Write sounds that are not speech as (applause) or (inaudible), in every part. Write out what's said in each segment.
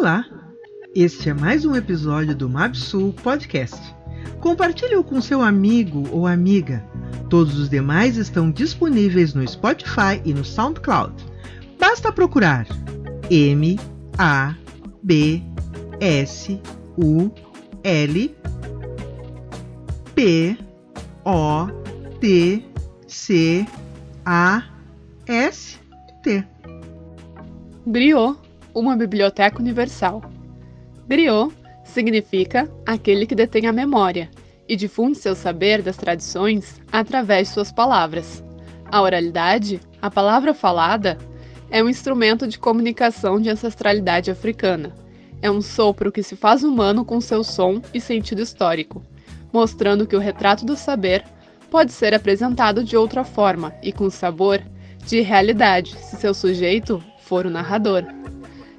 Olá! Este é mais um episódio do Mabsul Podcast. Compartilhe-o com seu amigo ou amiga. Todos os demais estão disponíveis no Spotify e no SoundCloud. Basta procurar M A B S U L P O T C A S T. Griot, uma biblioteca universal. Griot significa aquele que detém a memória e difunde seu saber das tradições através de suas palavras. A oralidade, a palavra falada, é um instrumento de comunicação de ancestralidade africana. É um sopro que se faz humano com seu som e sentido histórico, mostrando que o retrato do saber pode ser apresentado de outra forma e com sabor de realidade, se seu sujeito for o narrador.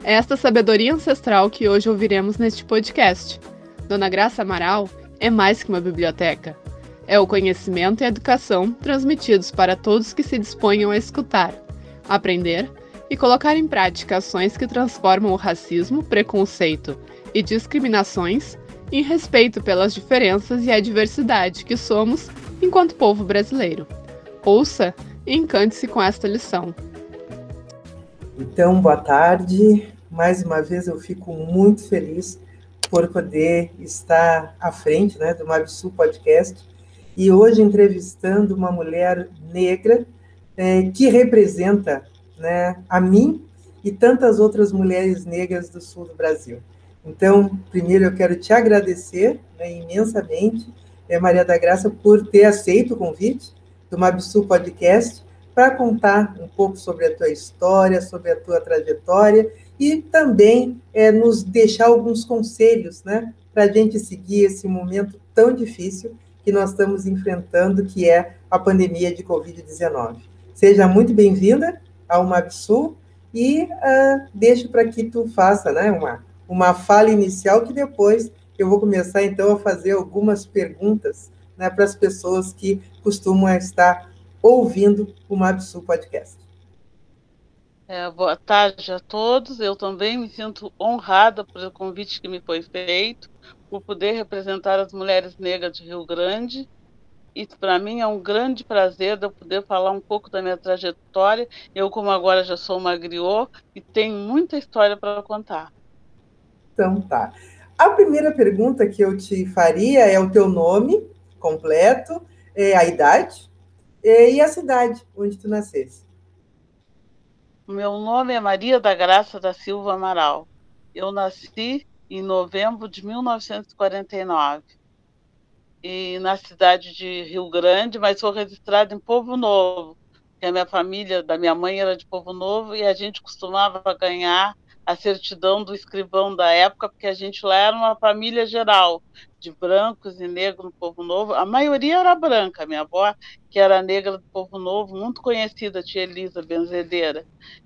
Esta sabedoria ancestral que hoje ouviremos neste podcast. Dona Graça Amaral é mais que uma biblioteca. É o conhecimento e a educação transmitidos para todos que se disponham a escutar, aprender e colocar em prática ações que transformam o racismo, preconceito e discriminações em respeito pelas diferenças e a diversidade que somos enquanto povo brasileiro. Ouça e encante-se com esta lição. Então, boa tarde. Mais uma vez eu fico muito feliz por poder estar à frente né, do Mabsul Podcast e hoje entrevistando uma mulher negra é, que representa né, a mim e tantas outras mulheres negras do sul do Brasil. Então, primeiro eu quero te agradecer né, imensamente, é, Maria da Graça, por ter aceito o convite do Mabsul Podcast para contar um pouco sobre a tua história, sobre a tua trajetória e também é, nos deixar alguns conselhos, né, para a gente seguir esse momento tão difícil que nós estamos enfrentando, que é a pandemia de Covid-19. Seja muito bem-vinda ao Mapsul e uh, deixo para que tu faça né, uma, uma fala inicial que depois eu vou começar então a fazer algumas perguntas né, para as pessoas que costumam estar ouvindo o Mabsu Podcast. É, boa tarde a todos. Eu também me sinto honrada pelo convite que me foi feito, por poder representar as mulheres negras de Rio Grande. E para mim é um grande prazer de eu poder falar um pouco da minha trajetória. Eu, como agora já sou uma e tenho muita história para contar. Então tá. A primeira pergunta que eu te faria é o teu nome completo, é a idade, e a cidade onde tu nascesse? Meu nome é Maria da Graça da Silva Amaral. Eu nasci em novembro de 1949 e na cidade de Rio Grande, mas sou registrada em Povo Novo, que a minha família da minha mãe era de Povo Novo e a gente costumava ganhar a certidão do escrivão da época, porque a gente lá era uma família geral, de brancos e negros no Povo Novo. A maioria era branca, minha avó, que era negra do Povo Novo, muito conhecida, tia Elisa Benzedeira.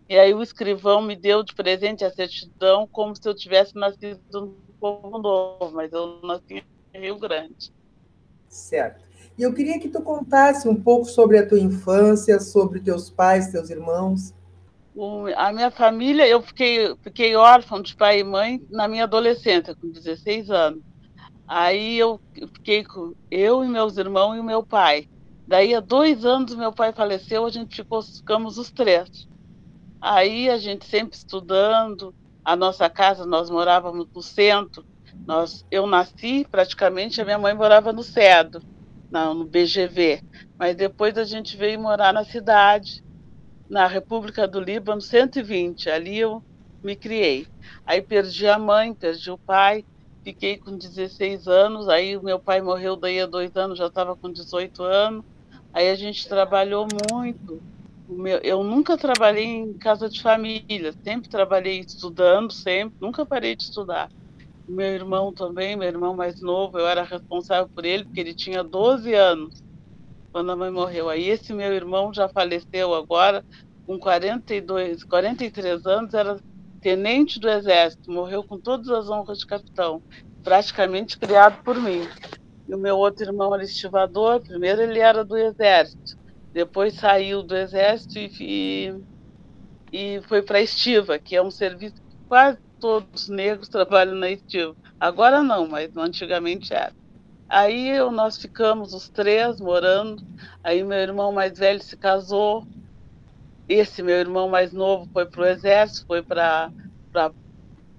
E aí o escrivão me deu de presente a certidão como se eu tivesse nascido no Povo Novo, mas eu nasci em Rio Grande. Certo. E eu queria que tu contasse um pouco sobre a tua infância, sobre teus pais, teus irmãos a minha família, eu fiquei, fiquei órfã de pai e mãe na minha adolescência, com 16 anos. Aí eu fiquei com eu e meus irmãos e o meu pai. Daí, há dois anos, meu pai faleceu, a gente ficou, ficamos os três. Aí a gente sempre estudando, a nossa casa, nós morávamos no centro. Nós, eu nasci, praticamente, a minha mãe morava no Cedo, no BGV. Mas depois a gente veio morar na cidade na República do Líbano, 120. Ali eu me criei. Aí perdi a mãe, perdi o pai, fiquei com 16 anos. Aí o meu pai morreu daí a dois anos, já estava com 18 anos. Aí a gente trabalhou muito. Eu nunca trabalhei em casa de família, sempre trabalhei estudando, sempre, nunca parei de estudar. Meu irmão também, meu irmão mais novo, eu era responsável por ele, porque ele tinha 12 anos quando a mãe morreu. Aí esse meu irmão já faleceu agora, com 42, 43 anos, era tenente do exército, morreu com todas as honras de capitão, praticamente criado por mim. E o meu outro irmão era estivador, primeiro ele era do exército, depois saiu do exército e, e, e foi para a estiva, que é um serviço que quase todos negros (laughs) trabalham na estiva. Agora não, mas antigamente era. Aí nós ficamos os três morando. Aí meu irmão mais velho se casou. Esse meu irmão mais novo foi para o exército, foi para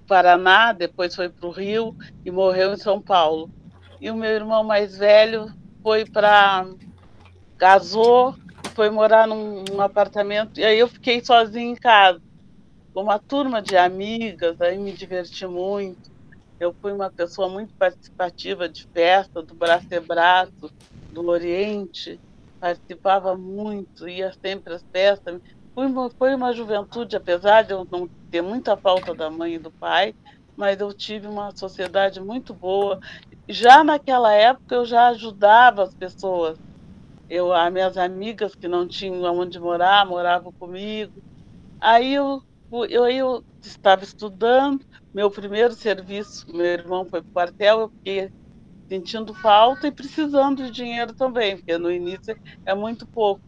Paraná, depois foi para o Rio e morreu em São Paulo. E o meu irmão mais velho foi para. casou, foi morar num, num, apartamento, e aí eu fiquei sozinha em casa, com uma turma de amigas, aí me diverti muito. Eu fui uma pessoa muito participativa de festa, do Braço e Braço, do Oriente, participava muito, ia sempre às festas, foi uma, foi uma juventude, apesar de eu não ter muita falta da mãe e do pai, mas eu tive uma sociedade muito boa. Já naquela época eu já ajudava as pessoas. Eu, as minhas amigas que não tinham onde morar, moravam comigo. Aí eu, eu, eu estava estudando, meu primeiro serviço, meu irmão foi para o quartel, eu fiquei sentindo falta e precisando de dinheiro também, porque no início é muito pouco.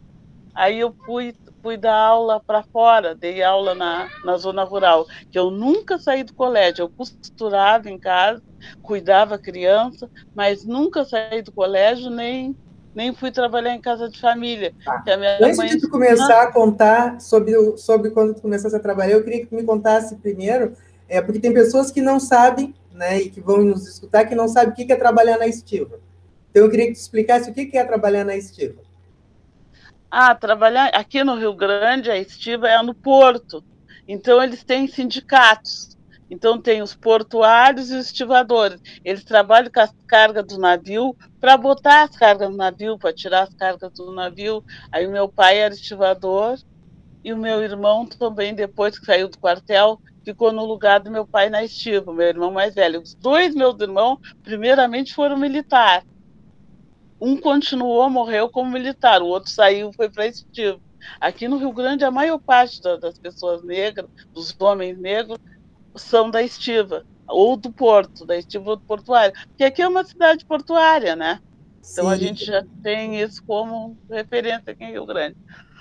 Aí eu fui fui dar aula para fora, dei aula na, na zona rural, que eu nunca saí do colégio, eu costurava em casa, cuidava criança, mas nunca saí do colégio, nem, nem fui trabalhar em casa de família. Tá. Antes mãe... de tu começar a contar sobre, o, sobre quando tu começasse a trabalhar, eu queria que tu me contasse primeiro, é, porque tem pessoas que não sabem, né, e que vão nos escutar, que não sabem o que é trabalhar na estiva. Então, eu queria que tu explicasse o que é trabalhar na estiva. Ah, trabalhar aqui no Rio Grande, a estiva é no porto. Então, eles têm sindicatos. Então, tem os portuários e os estivadores. Eles trabalham com as cargas do navio para botar as cargas no navio, para tirar as cargas do navio. Aí, o meu pai era estivador e o meu irmão também, depois que saiu do quartel, ficou no lugar do meu pai na estiva, meu irmão mais velho. Os dois meus irmãos, primeiramente, foram militares um continuou, morreu como militar, o outro saiu, foi para estivo. Aqui no Rio Grande, a maior parte das pessoas negras, dos homens negros, são da estiva, ou do porto, da estiva ou do portuário. Porque aqui é uma cidade portuária, né? Então Sim. a gente já tem isso como referência aqui em Rio Grande.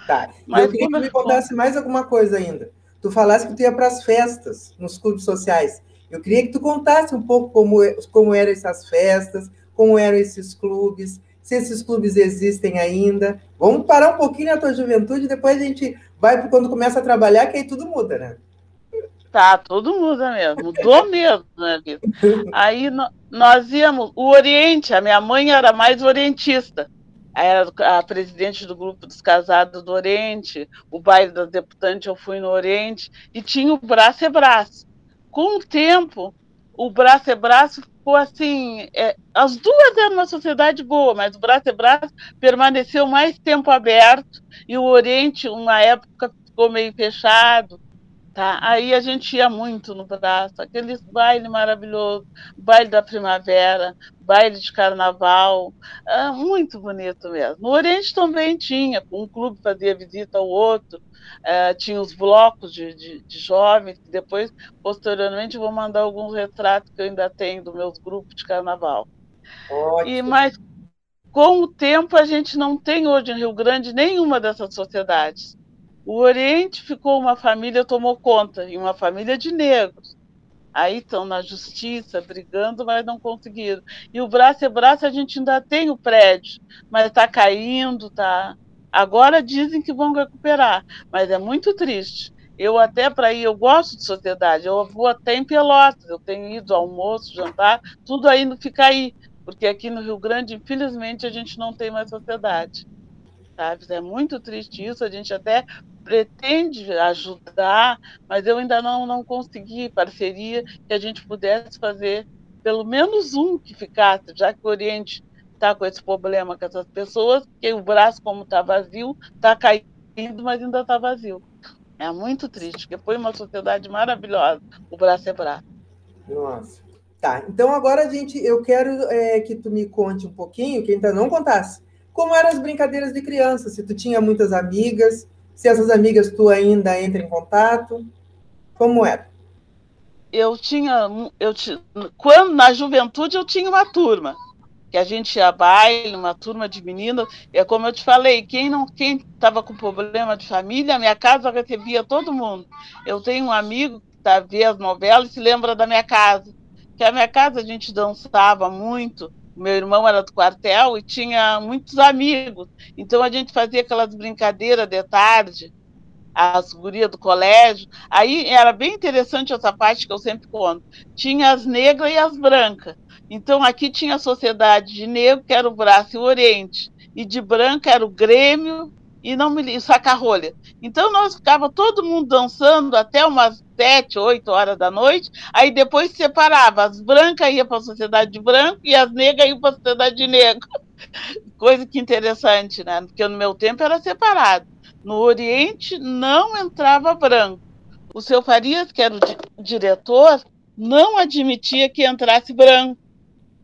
Tá. Mas eu queria que me contasse mais alguma coisa ainda. Tu falasse que tu ia para as festas, nos clubes sociais. Eu queria que tu contasse um pouco como, como eram essas festas, como eram esses clubes, se esses clubes existem ainda. Vamos parar um pouquinho na tua juventude, depois a gente vai para quando começa a trabalhar, que aí tudo muda, né? Tá, tudo muda mesmo, mudou (laughs) mesmo, né, vida? Aí nós íamos, o Oriente, a minha mãe era mais orientista, era a presidente do grupo dos casados do Oriente, o baile das deputantes eu fui no Oriente, e tinha o braço e braço. Com o tempo, o braço e braço ficou assim. É, as duas eram uma sociedade boa, mas o Braço e Braço permaneceu mais tempo aberto e o Oriente, uma época, ficou meio fechado. Tá? Aí a gente ia muito no braço, aqueles bailes maravilhosos, baile da primavera, baile de carnaval, ah, muito bonito mesmo. No Oriente também tinha, um clube fazia visita ao outro, ah, tinha os blocos de, de, de, jovens, depois, posteriormente, vou mandar alguns retratos que eu ainda tenho dos meus grupos de carnaval. Ótimo. E, mas, com o tempo, a gente não tem hoje em Rio Grande nenhuma dessas sociedades. O Oriente ficou uma família, tomou conta, e uma família de negros. Aí estão na justiça, brigando, mas não conseguiram. E o braço e braço a gente ainda tem o prédio, mas está caindo, tá. Agora dizem que vão recuperar, mas é muito triste. Eu até para ir, eu gosto de sociedade, eu vou até em Pelotas, eu tenho ido almoço, jantar, tudo aí não fica aí, porque aqui no Rio Grande, infelizmente, a gente não tem mais sociedade. Sabe? É muito triste isso, a gente até pretende ajudar, mas eu ainda não, não consegui parceria que a gente pudesse fazer pelo menos um que ficasse, já que o Oriente está com esse problema com essas pessoas, que o braço, como está vazio, está caindo, mas ainda está vazio. É muito triste, porque foi uma sociedade maravilhosa, o braço é braço. Nossa. Tá, então agora a gente, eu quero é, que tu me conte um pouquinho, que ainda não contasse, como eram as brincadeiras de criança, se tu tinha muitas amigas, se essas amigas tu ainda entra em contato, como era? Eu tinha, eu quando na juventude eu tinha uma turma que a gente ia baile, uma turma de meninos, é como eu te falei, quem não, quem estava com problema de família, minha casa recebia todo mundo. Eu tenho um amigo que tá, ver as novelas e se lembra da minha casa. Que a minha casa a gente dançava muito. Meu irmão era do quartel e tinha muitos amigos. Então a gente fazia aquelas brincadeiras de tarde, as gurias do colégio. Aí era bem interessante essa parte que eu sempre conto. Tinha as negras e as brancas. Então aqui tinha a sociedade de negro, que era o braço e o oriente, e de branca era o Grêmio e não me saca-rolha. Então nós ficava todo mundo dançando até umas sete, oito horas da noite, aí depois se separava. As brancas iam para a sociedade de branco e as negras iam para a sociedade de negro. (laughs) Coisa que interessante, né? Porque no meu tempo era separado. No Oriente não entrava branco. O seu Farias, que era o di diretor, não admitia que entrasse branco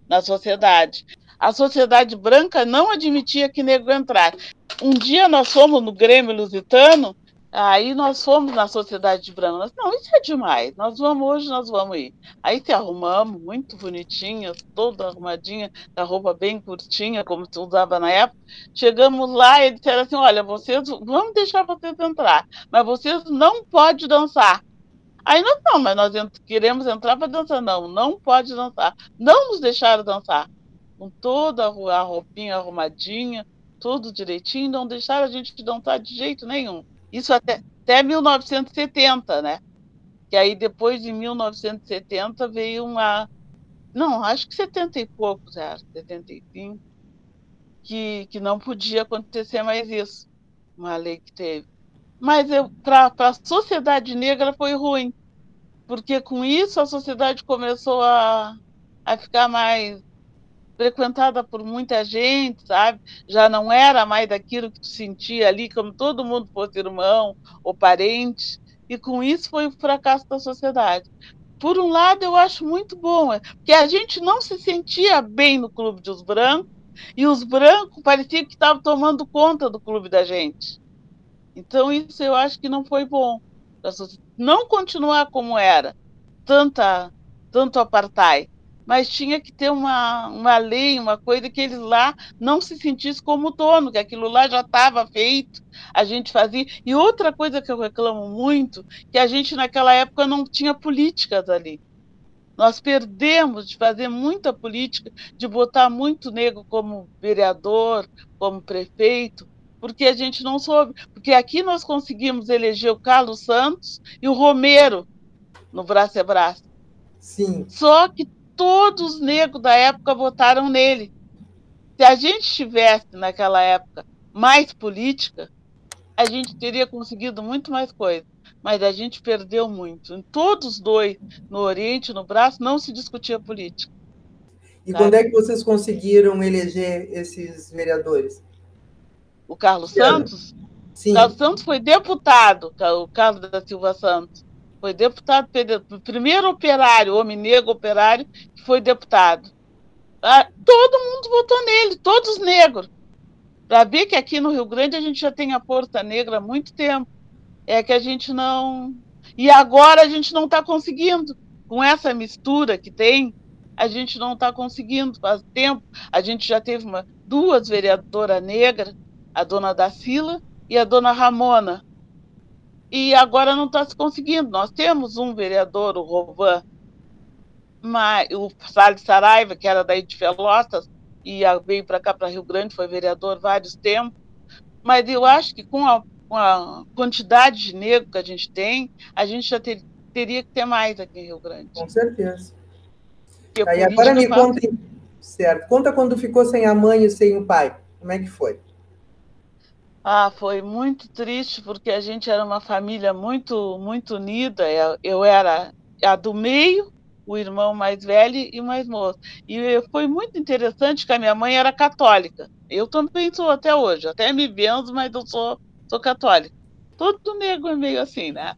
na sociedade. A sociedade branca não admitia que negro entrasse. Um dia nós fomos no Grêmio Lusitano, aí nós fomos na sociedade branca. Nós, não, isso é demais. Nós vamos hoje, nós vamos ir. Aí se arrumamos, muito bonitinhas, toda arrumadinha, a roupa bem curtinha, como se usava na época. Chegamos lá e disseram assim: olha, vocês vamos deixar vocês entrar, mas vocês não podem dançar. Aí nós não, mas nós queremos entrar para dançar. Não, não pode dançar. Não nos deixaram dançar. Com toda a roupinha arrumadinha, tudo direitinho, não deixaram a gente dançar de jeito nenhum. Isso até, até 1970, né? Que aí depois de 1970 veio uma. Não, acho que 70 e poucos era, 75, que, que não podia acontecer mais isso. Uma lei que teve. Mas para a sociedade negra foi ruim, porque com isso a sociedade começou a, a ficar mais frequentada por muita gente, sabe? Já não era mais daquilo que tu sentia ali, como todo mundo fosse irmão ou parente, e com isso foi o fracasso da sociedade. Por um lado, eu acho muito bom, é, porque a gente não se sentia bem no clube dos brancos, e os brancos pareciam que estavam tomando conta do clube da gente. Então, isso eu acho que não foi bom. Não continuar como era, tanta, tanto apartheid mas tinha que ter uma, uma lei, uma coisa que eles lá não se sentissem como dono, que aquilo lá já estava feito, a gente fazia. E outra coisa que eu reclamo muito, que a gente naquela época não tinha políticas ali. Nós perdemos de fazer muita política, de botar muito negro como vereador, como prefeito, porque a gente não soube. Porque aqui nós conseguimos eleger o Carlos Santos e o Romero no Braço é Braço. Sim. Só que todos os negros da época votaram nele. Se a gente tivesse, naquela época, mais política, a gente teria conseguido muito mais coisa. Mas a gente perdeu muito. Em todos os dois, no Oriente no Braço, não se discutia política. E sabe? quando é que vocês conseguiram eleger esses vereadores? O Carlos Santos? Sim. O Carlos Santos foi deputado, o Carlos da Silva Santos. Foi deputado, o primeiro operário, homem negro operário, que foi deputado. Ah, todo mundo votou nele, todos negros. Para ver que aqui no Rio Grande a gente já tem a Porta Negra há muito tempo. É que a gente não. E agora a gente não está conseguindo. Com essa mistura que tem, a gente não está conseguindo. Faz tempo. A gente já teve uma, duas vereadoras negras, a dona Dacila e a dona Ramona e agora não está se conseguindo. Nós temos um vereador, o Rovan, mas, o Salles Saraiva, que era daí de Pelotas, e veio para cá, para Rio Grande, foi vereador vários tempos, mas eu acho que com a, com a quantidade de negro que a gente tem, a gente já ter, teria que ter mais aqui em Rio Grande. Com certeza. Aí, agora me conta, certo, conta quando ficou sem a mãe e sem o pai, como é que foi? Ah, foi muito triste porque a gente era uma família muito muito unida. Eu era a do meio, o irmão mais velho e o mais moço. E foi muito interessante que a minha mãe era católica. Eu também sou até hoje, até me benzo, mas eu sou sou católica. Todo negro é meio assim, né?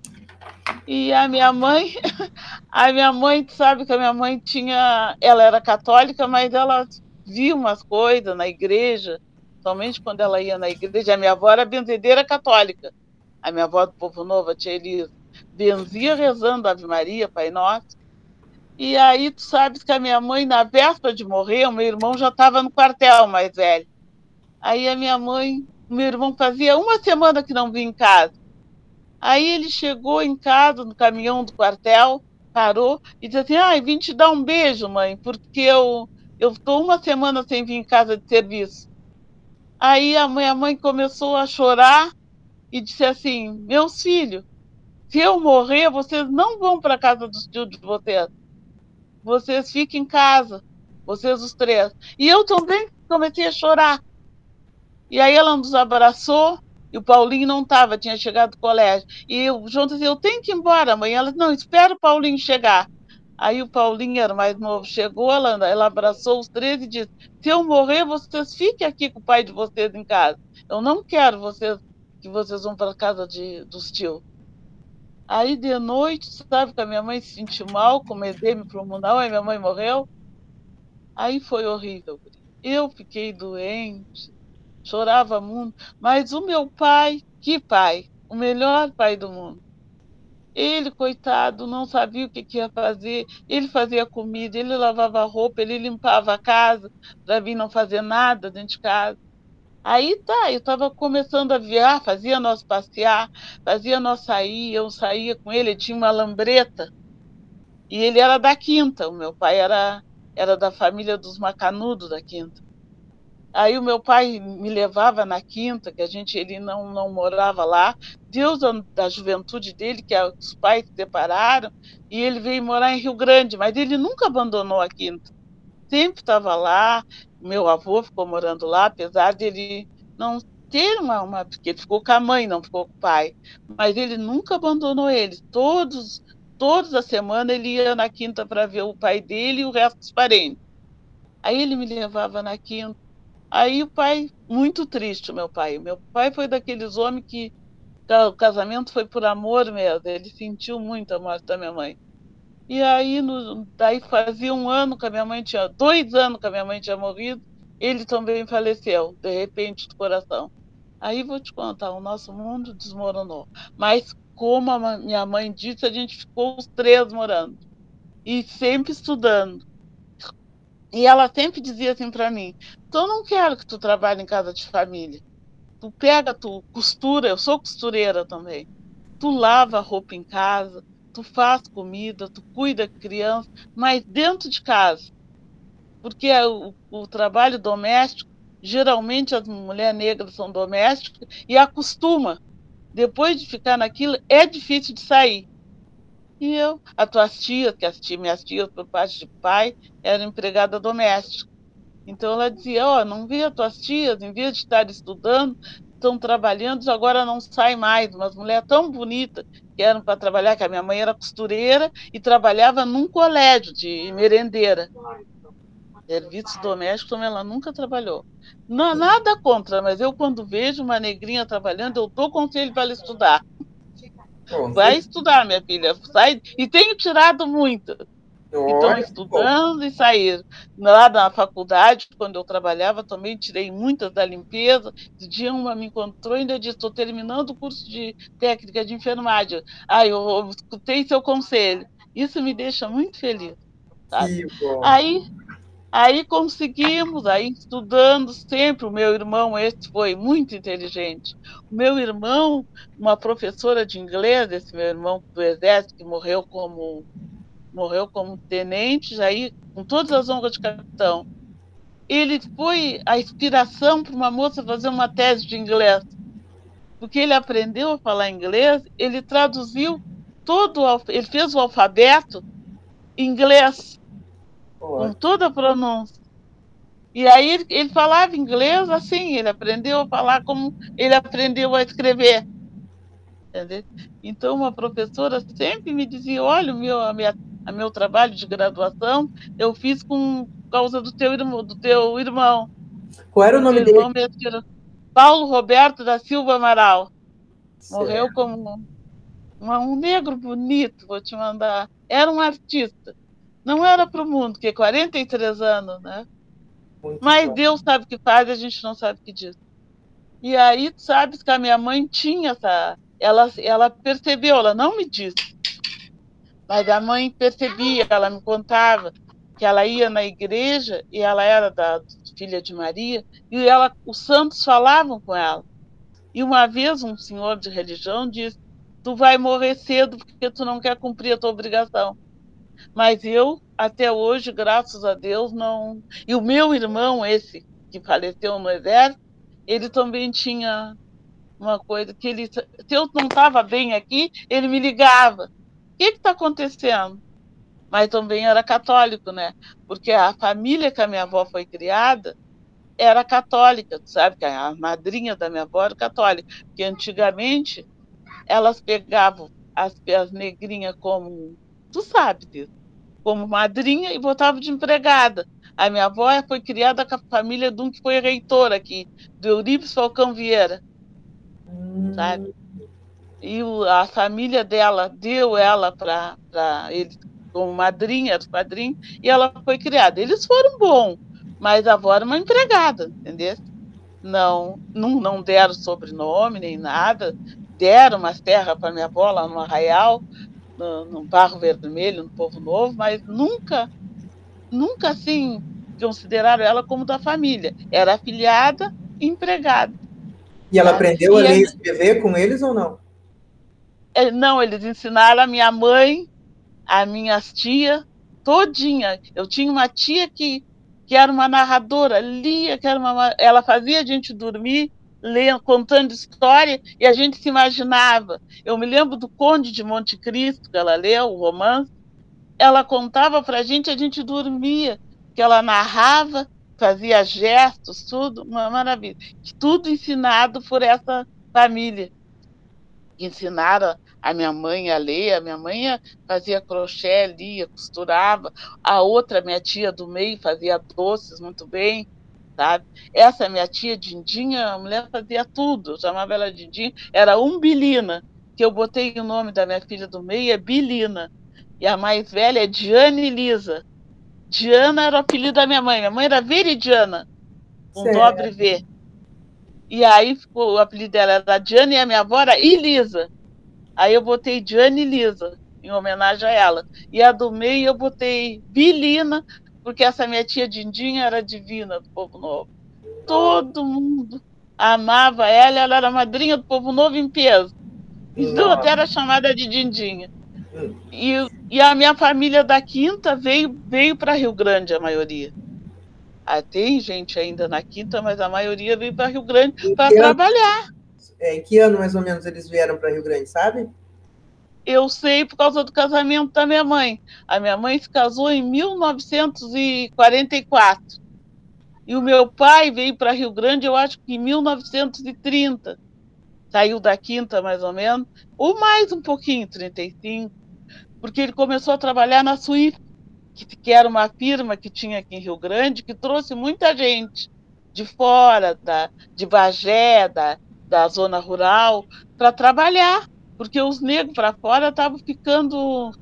E a minha mãe, (laughs) a minha mãe, sabe que a minha mãe tinha, ela era católica, mas ela via umas coisas na igreja somente quando ela ia na igreja. A minha avó era benzedeira católica. A minha avó do Povo Novo, a tia Elisa, benzia rezando Ave Maria, Pai Nosso. E aí tu sabes que a minha mãe, na véspera de morrer, o meu irmão já estava no quartel mais velho. Aí a minha mãe, meu irmão fazia uma semana que não vinha em casa. Aí ele chegou em casa, no caminhão do quartel, parou e disse assim: Ai, vim te dar um beijo, mãe, porque eu estou uma semana sem vir em casa de serviço. Aí a minha mãe começou a chorar e disse assim: Meus filhos, se eu morrer, vocês não vão para casa dos tios de vocês. Vocês fiquem em casa, vocês os três. E eu também comecei a chorar. E aí ela nos abraçou e o Paulinho não estava, tinha chegado do colégio. E o João disse: Eu tenho que ir embora, mãe. Ela disse: Não, espera o Paulinho chegar. Aí o Paulinho era mais novo, chegou, ela, ela abraçou os três e disse: Se eu morrer, vocês fiquem aqui com o pai de vocês em casa. Eu não quero vocês que vocês vão para casa de, dos tios. Aí de noite, sabe que a minha mãe se sentiu mal, com edema pulmonar, aí minha mãe morreu. Aí foi horrível. Eu fiquei doente, chorava muito, mas o meu pai, que pai, o melhor pai do mundo ele, coitado, não sabia o que, que ia fazer. Ele fazia comida, ele lavava roupa, ele limpava a casa vir não fazer nada dentro de casa. Aí tá, eu estava começando a viajar, fazia nós passear, fazia nós sair, eu saía com ele, ele tinha uma lambreta. E ele era da Quinta, o meu pai era, era da família dos Macanudos da Quinta. Aí o meu pai me levava na quinta, que a gente ele não, não morava lá. Deus da juventude dele, que os pais se separaram, e ele veio morar em Rio Grande, mas ele nunca abandonou a quinta. Sempre estava lá. Meu avô ficou morando lá, apesar de ele não ter uma, uma porque ele ficou com a mãe, não ficou com o pai. Mas ele nunca abandonou ele. Todos, todas as semanas ele ia na quinta para ver o pai dele e o resto dos parentes. Aí ele me levava na quinta Aí o pai, muito triste, meu pai. Meu pai foi daqueles homens que o casamento foi por amor mesmo. Ele sentiu muito a morte da minha mãe. E aí, no, daí fazia um ano que a minha mãe tinha, dois anos que a minha mãe tinha morrido, ele também faleceu, de repente, do coração. Aí vou te contar, o nosso mundo desmoronou. Mas como a minha mãe disse, a gente ficou os três morando. E sempre estudando. E ela sempre dizia assim para mim: "Tu eu não quero que tu trabalhe em casa de família. Tu pega, tu costura, eu sou costureira também. Tu lava roupa em casa, tu faz comida, tu cuida de criança, mas dentro de casa. Porque o, o trabalho doméstico, geralmente as mulheres negras são domésticas e acostuma. Depois de ficar naquilo, é difícil de sair. E eu, as tuas tias, que as tias, minhas tias por parte de pai, eram empregada doméstica. Então ela dizia, ó, oh, não vê as tuas tias, em vez de estar estudando, estão trabalhando, agora não sai mais. Umas mulheres tão bonitas que eram para trabalhar, que a minha mãe era costureira e trabalhava num colégio de merendeira. Serviço doméstico também ela nunca trabalhou. Não, nada contra, mas eu quando vejo uma negrinha trabalhando, eu dou conselho para ela estudar. Vai estudar, minha filha. Sai... E tenho tirado muito. Então, estudando bom. e sair. Lá na faculdade, quando eu trabalhava, também tirei muitas da limpeza. De dia uma me encontrou e ainda disse: estou terminando o curso de técnica de enfermagem. Ah, eu, eu escutei seu conselho. Isso me deixa muito feliz. Sabe? Aí Aí conseguimos, aí estudando sempre, o meu irmão, esse foi muito inteligente. O meu irmão, uma professora de inglês, esse meu irmão do exército, que morreu como morreu como tenente, aí com todas as honras de capitão. Ele foi a inspiração para uma moça fazer uma tese de inglês. Porque ele aprendeu a falar inglês, ele traduziu todo, ele fez o alfabeto em inglês com toda a pronúncia. E aí ele, ele, falava inglês assim, ele aprendeu a falar como ele aprendeu a escrever. Entendeu? Então uma professora sempre me dizia, olha meu, a minha, a meu trabalho de graduação, eu fiz com causa do teu irmão, do teu irmão. Qual era o nome dele? Paulo Roberto da Silva Amaral. Certo. Morreu como um, um negro bonito, vou te mandar. Era um artista. Não era para o mundo, que 43 anos, né? Muito Mas bom. Deus sabe o que faz, a gente não sabe o que diz. E aí, tu sabes que a minha mãe tinha essa. Ela, ela percebeu, ela não me disse. Mas a mãe percebia, ela me contava que ela ia na igreja e ela era da filha de Maria e ela, os santos falavam com ela. E uma vez um senhor de religião disse: tu vai morrer cedo porque tu não quer cumprir a tua obrigação. Mas eu, até hoje, graças a Deus, não. E o meu irmão, esse que faleceu no exército, ele também tinha uma coisa que ele, se eu não estava bem aqui, ele me ligava. O que está acontecendo? Mas também era católico, né? Porque a família que a minha avó foi criada era católica, sabe? Que a madrinha da minha avó era católica. Porque antigamente elas pegavam as, as negrinhas como, tu sabe disso, como madrinha e botavam de empregada. A minha avó foi criada com a família de um que foi reitor aqui, do Eurípides Falcão Vieira, hum. sabe? E a família dela deu ela para ele como madrinha, era padrinho, e ela foi criada. Eles foram bons, mas a avó era uma empregada, entendeu? Não, não, não deram sobrenome nem nada, deram umas terras para minha avó lá no Arraial, no, no Barro Vermelho, no Povo Novo, mas nunca, nunca assim consideraram ela como da família. Era afiliada e empregada. E ela aprendeu a ler e escrever com eles ou não? É, não, eles ensinaram a minha mãe, a minhas tia, todinha. Eu tinha uma tia que, que era uma narradora, lia, que era uma, ela fazia a gente dormir lendo, contando história e a gente se imaginava. Eu me lembro do Conde de Monte Cristo, que ela leu, o romance. Ela contava para a gente, a gente dormia, que ela narrava, fazia gestos, tudo, uma maravilha. Tudo ensinado por essa família. Ensinaram a minha mãe a ler, a minha mãe fazia crochê, lia, costurava, a outra, minha tia do meio, fazia doces muito bem, sabe? Essa minha tia Dindinha, a mulher fazia tudo, eu chamava ela Dindinha, era Umbilina, que eu botei o nome da minha filha do meio, é Bilina, e a mais velha é Diane Lisa. Diana era o apelido da minha mãe, minha mãe era Veridiana, com certo. dobre V. E aí ficou, o apelido dela era Diana e a minha avó era Elisa. Aí eu botei Diane Lisa, em homenagem a ela. E a do meio eu botei Bilina, porque essa minha tia Dindinha era divina do Povo Novo. Todo mundo amava ela, ela era madrinha do Povo Novo em peso. Então até era chamada de Dindinha. E, e a minha família da Quinta veio, veio para Rio Grande, a maioria. Ah, tem gente ainda na Quinta, mas a maioria veio para Rio Grande para trabalhar. É, em que ano mais ou menos eles vieram para Rio Grande, sabe? eu sei por causa do casamento da minha mãe. A minha mãe se casou em 1944. E o meu pai veio para Rio Grande, eu acho que em 1930. Saiu da quinta, mais ou menos, ou mais um pouquinho, 35, porque ele começou a trabalhar na que, que era uma firma que tinha aqui em Rio Grande, que trouxe muita gente de fora, da, de Bagé, da, da zona rural, para trabalhar porque os negros para fora estavam ficando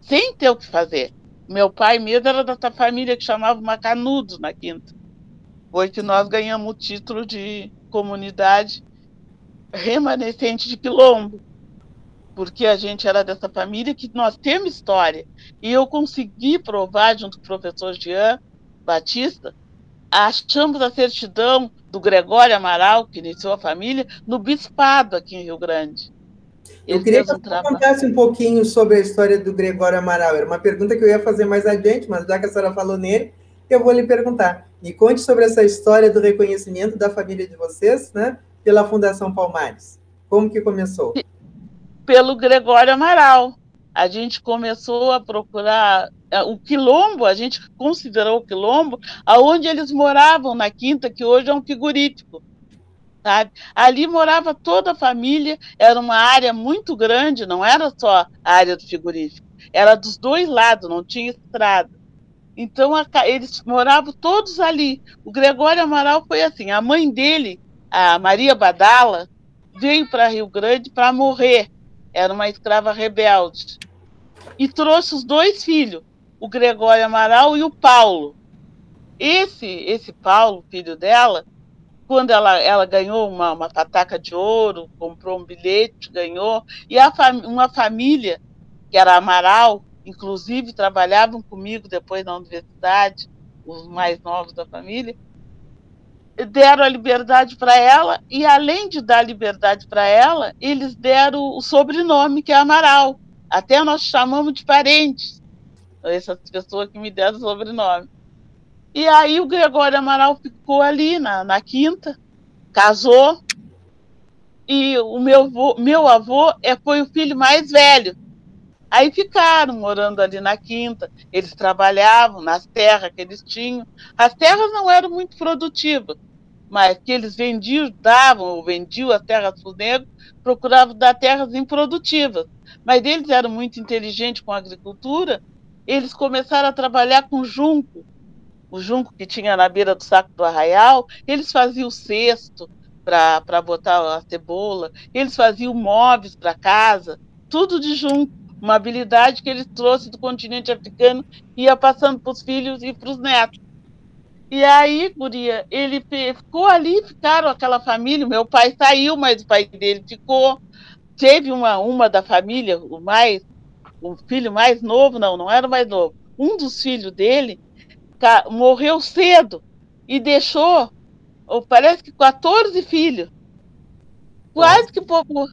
sem ter o que fazer. Meu pai mesmo era da família que chamava Macanudos na quinta. Foi que nós ganhamos o título de comunidade remanescente de Quilombo, porque a gente era dessa família que nós temos história. E eu consegui provar, junto com o professor Jean Batista, achamos a certidão do Gregório Amaral, que iniciou a família, no bispado aqui em Rio Grande. Eu queria que você contasse um pouquinho sobre a história do Gregório Amaral. Era uma pergunta que eu ia fazer mais adiante, mas já que a senhora falou nele, eu vou lhe perguntar. Me conte sobre essa história do reconhecimento da família de vocês, né, pela Fundação Palmares. Como que começou? Pelo Gregório Amaral. A gente começou a procurar é, o quilombo, a gente considerou o quilombo, aonde eles moravam na quinta, que hoje é um frigorífico sabe? Ali morava toda a família, era uma área muito grande, não era só a área do frigorífico, era dos dois lados, não tinha estrada. Então a, eles moravam todos ali. O Gregório Amaral foi assim, a mãe dele, a Maria Badala, veio para Rio Grande para morrer. Era uma escrava rebelde. E trouxe os dois filhos, o Gregório Amaral e o Paulo. Esse, esse Paulo, filho dela, quando ela, ela ganhou uma, uma pataca de ouro, comprou um bilhete, ganhou, e a uma família, que era Amaral, inclusive trabalhavam comigo depois na universidade, os mais novos da família, deram a liberdade para ela e além de dar liberdade para ela, eles deram o sobrenome que é Amaral. Até nós chamamos de parentes essas pessoas que me deram o sobrenome. E aí o Gregório Amaral ficou ali na, na quinta, casou, e o meu avô, meu avô é, foi o filho mais velho. Aí ficaram morando ali na quinta, eles trabalhavam nas terras que eles tinham. As terras não eram muito produtivas, mas que eles vendiam, davam ou vendiam as terras para os negros, procuravam dar terras improdutivas. Mas eles eram muito inteligentes com a agricultura, eles começaram a trabalhar com junco, o junco que tinha na beira do saco do arraial, eles faziam cesto para botar a cebola, eles faziam móveis para casa, tudo de junco uma habilidade que ele trouxe do continente africano ia passando para os filhos e para os netos. E aí, Guria, ele ficou ali, ficaram aquela família. Meu pai saiu, mas o pai dele ficou. Teve uma, uma da família, o mais, o filho mais novo, não, não era mais novo. Um dos filhos dele morreu cedo e deixou, parece que 14 filhos. Quase que povo,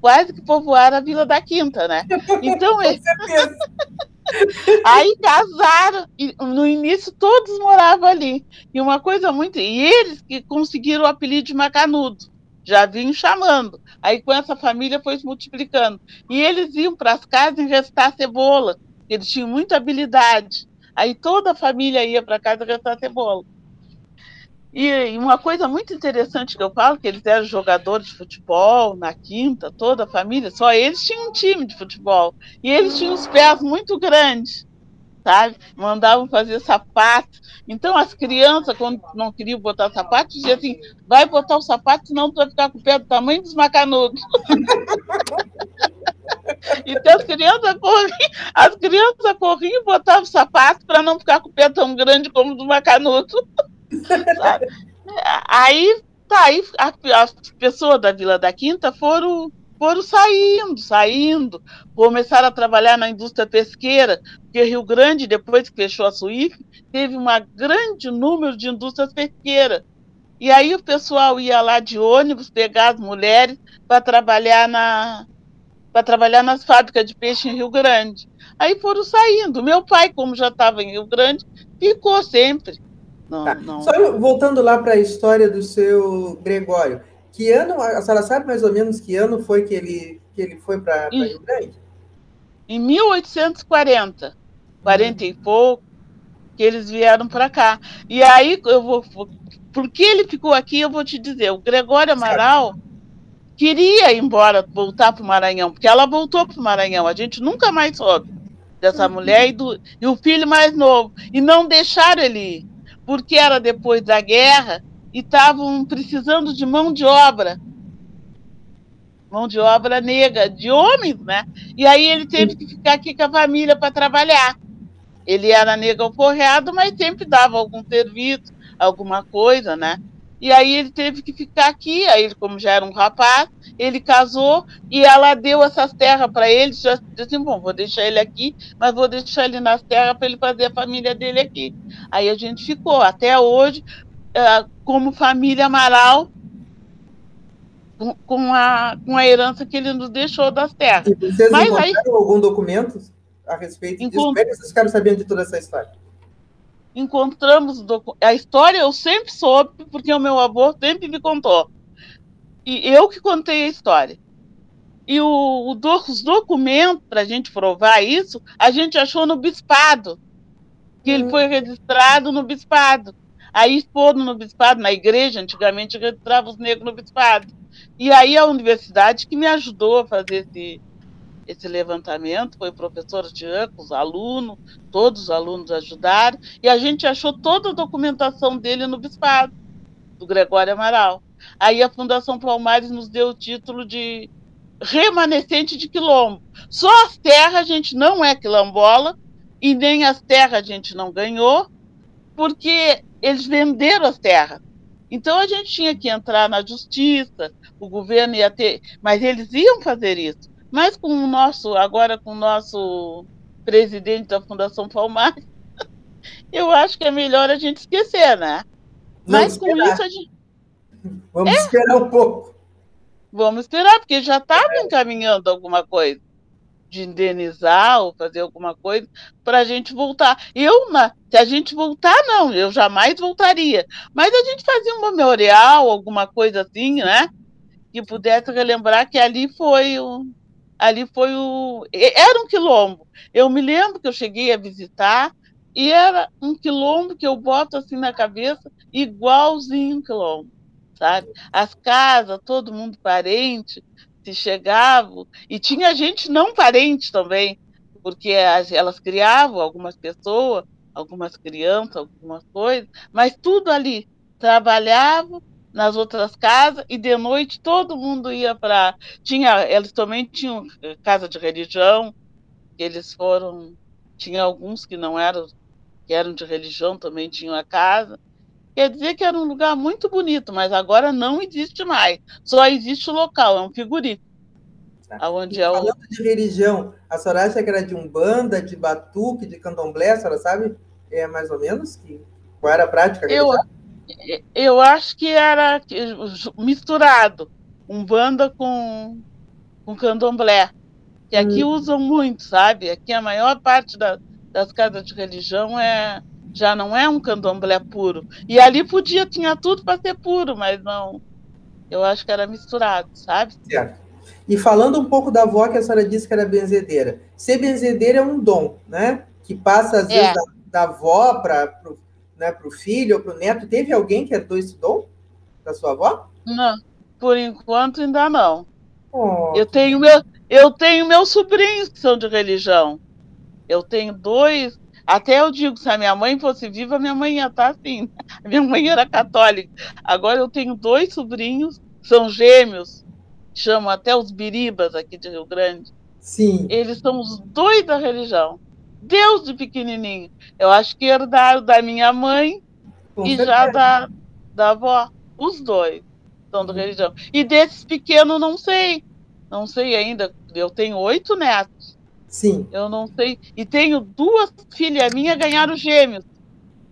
quase que povoaram a Vila da Quinta, né? (laughs) Então, eles... (laughs) aí casaram, e no início todos moravam ali. E uma coisa muito. E eles que conseguiram o apelido de Macanudo, já vinham chamando. Aí com essa família foi se multiplicando. E eles iam para as casas enrestar cebola, eles tinham muita habilidade. Aí toda a família ia para casa enrestar cebola. E uma coisa muito interessante que eu falo, que eles eram jogadores de futebol na quinta, toda a família, só eles tinham um time de futebol. E eles tinham os pés muito grandes, sabe? Mandavam fazer sapato. Então as crianças, quando não queriam botar sapato, diziam assim, vai botar o sapato, senão tu vai ficar com o pé do tamanho dos macanudos. (laughs) Então as crianças corriam, as crianças corriam e botavam sapato para não ficar com o pé tão grande como o do macanudo. (laughs) (laughs) Aí, tá, aí as pessoas da Vila da Quinta foram, foram saindo, saindo, começaram a trabalhar na indústria pesqueira, porque Rio Grande, depois que fechou a Suífe, teve um grande número de indústrias pesqueiras. E aí o pessoal ia lá de ônibus pegar as mulheres para trabalhar na para trabalhar nas fábricas de peixe em Rio Grande. Aí foram saindo. Meu pai, como já estava em Rio Grande, ficou sempre. Não, tá. não. Só voltando lá para a história do seu Gregório. Que ano, a senhora sabe mais ou menos que ano foi que ele, que ele foi para Rio Grande? Em 1840, 40 hum. e pouco, que eles vieram para cá. E aí, eu vou, porque ele ficou aqui, eu vou te dizer, o Gregório Amaral certo. queria ir embora, voltar para o Maranhão, porque ela voltou para o Maranhão, a gente nunca mais soube dessa uhum. mulher e, do, e o filho mais novo, e não deixaram ele ir porque era depois da guerra e estavam precisando de mão de obra. Mão de obra negra, de homens, né? E aí ele teve que ficar aqui com a família para trabalhar. Ele era negro alforreado, mas sempre dava algum serviço, alguma coisa, né? E aí ele teve que ficar aqui. Aí, ele, como já era um rapaz, ele casou e ela deu essas terras para ele. Já disse assim: bom, vou deixar ele aqui, mas vou deixar ele nas terras para ele fazer a família dele aqui. Aí a gente ficou até hoje uh, como família Amaral. Com, a, com a herança que ele nos deixou das terras. E vocês mas encontraram aí, algum documento a respeito disso? Como é que vocês ficaram sabendo de toda essa história? Encontramos a história eu sempre soube porque o meu avô sempre me contou. E eu que contei a história. E o, o os documentos para a gente provar isso a gente achou no bispado. Que ele foi registrado no bispado. Aí foram no bispado na igreja antigamente registrava os negros no bispado. E aí a universidade que me ajudou a fazer esse esse levantamento, foi professor Tiago, os alunos, todos os alunos ajudaram, e a gente achou toda a documentação dele no bispado, do Gregório Amaral. Aí a Fundação Palmares nos deu o título de remanescente de quilombo. Só as terras a gente não é quilombola, e nem as terras a gente não ganhou, porque eles venderam as terras. Então a gente tinha que entrar na justiça, o governo ia ter, mas eles iam fazer isso. Mas com o nosso, agora com o nosso presidente da Fundação Palmares, (laughs) eu acho que é melhor a gente esquecer, né? Mas esperar. com isso a gente. Vamos é. esperar um pouco. Vamos esperar, porque já estava é. encaminhando alguma coisa de indenizar ou fazer alguma coisa para a gente voltar. Eu, na, se a gente voltar, não, eu jamais voltaria. Mas a gente fazia um memorial, alguma coisa assim, né? Que pudesse relembrar que ali foi o. Ali foi o. Era um quilombo. Eu me lembro que eu cheguei a visitar e era um quilombo que eu boto assim na cabeça, igualzinho um quilombo, sabe? As casas, todo mundo parente, se chegavam, e tinha gente não parente também, porque as, elas criavam algumas pessoas, algumas crianças, algumas coisas, mas tudo ali, trabalhavam nas outras casas e de noite todo mundo ia para tinha eles também tinham eh, casa de religião eles foram tinha alguns que não eram que eram de religião também tinham a casa Quer dizer que era um lugar muito bonito, mas agora não existe mais. Só existe o local, é um figurino. Tá. Onde é o... Falando de religião, a senhora acha que era de Umbanda, de Batuque, de Candomblé, a senhora sabe? É mais ou menos? Que, qual era a prática? Eu, eu acho que era misturado. Umbanda com, com Candomblé. Que aqui hum. usam muito, sabe? Aqui a maior parte da, das casas de religião é já não é um candomblé puro. E ali podia, tinha tudo para ser puro, mas não. Eu acho que era misturado, sabe? Certo. E falando um pouco da avó que a senhora disse que era benzedeira. Ser benzedeira é um dom, né? Que passa, às é. vezes, da, da avó para o né, filho ou para o neto. Teve alguém que herdou esse dom da sua avó? Não, por enquanto ainda não. Oh. Eu tenho meu, eu tenho meus sobrinhos que são de religião. Eu tenho dois até eu digo, se a minha mãe fosse viva, minha mãe ia estar assim. A (laughs) minha mãe era católica. Agora eu tenho dois sobrinhos, são gêmeos, chamam até os biribas aqui de Rio Grande. Sim. Eles são os dois da religião. Deus de pequenininho. Eu acho que herdaram da minha mãe Com e certeza. já da, da avó. Os dois são da religião. E desses pequenos, não sei. Não sei ainda. Eu tenho oito netos. Sim. Eu não sei. E tenho duas filhas minhas ganharam gêmeos.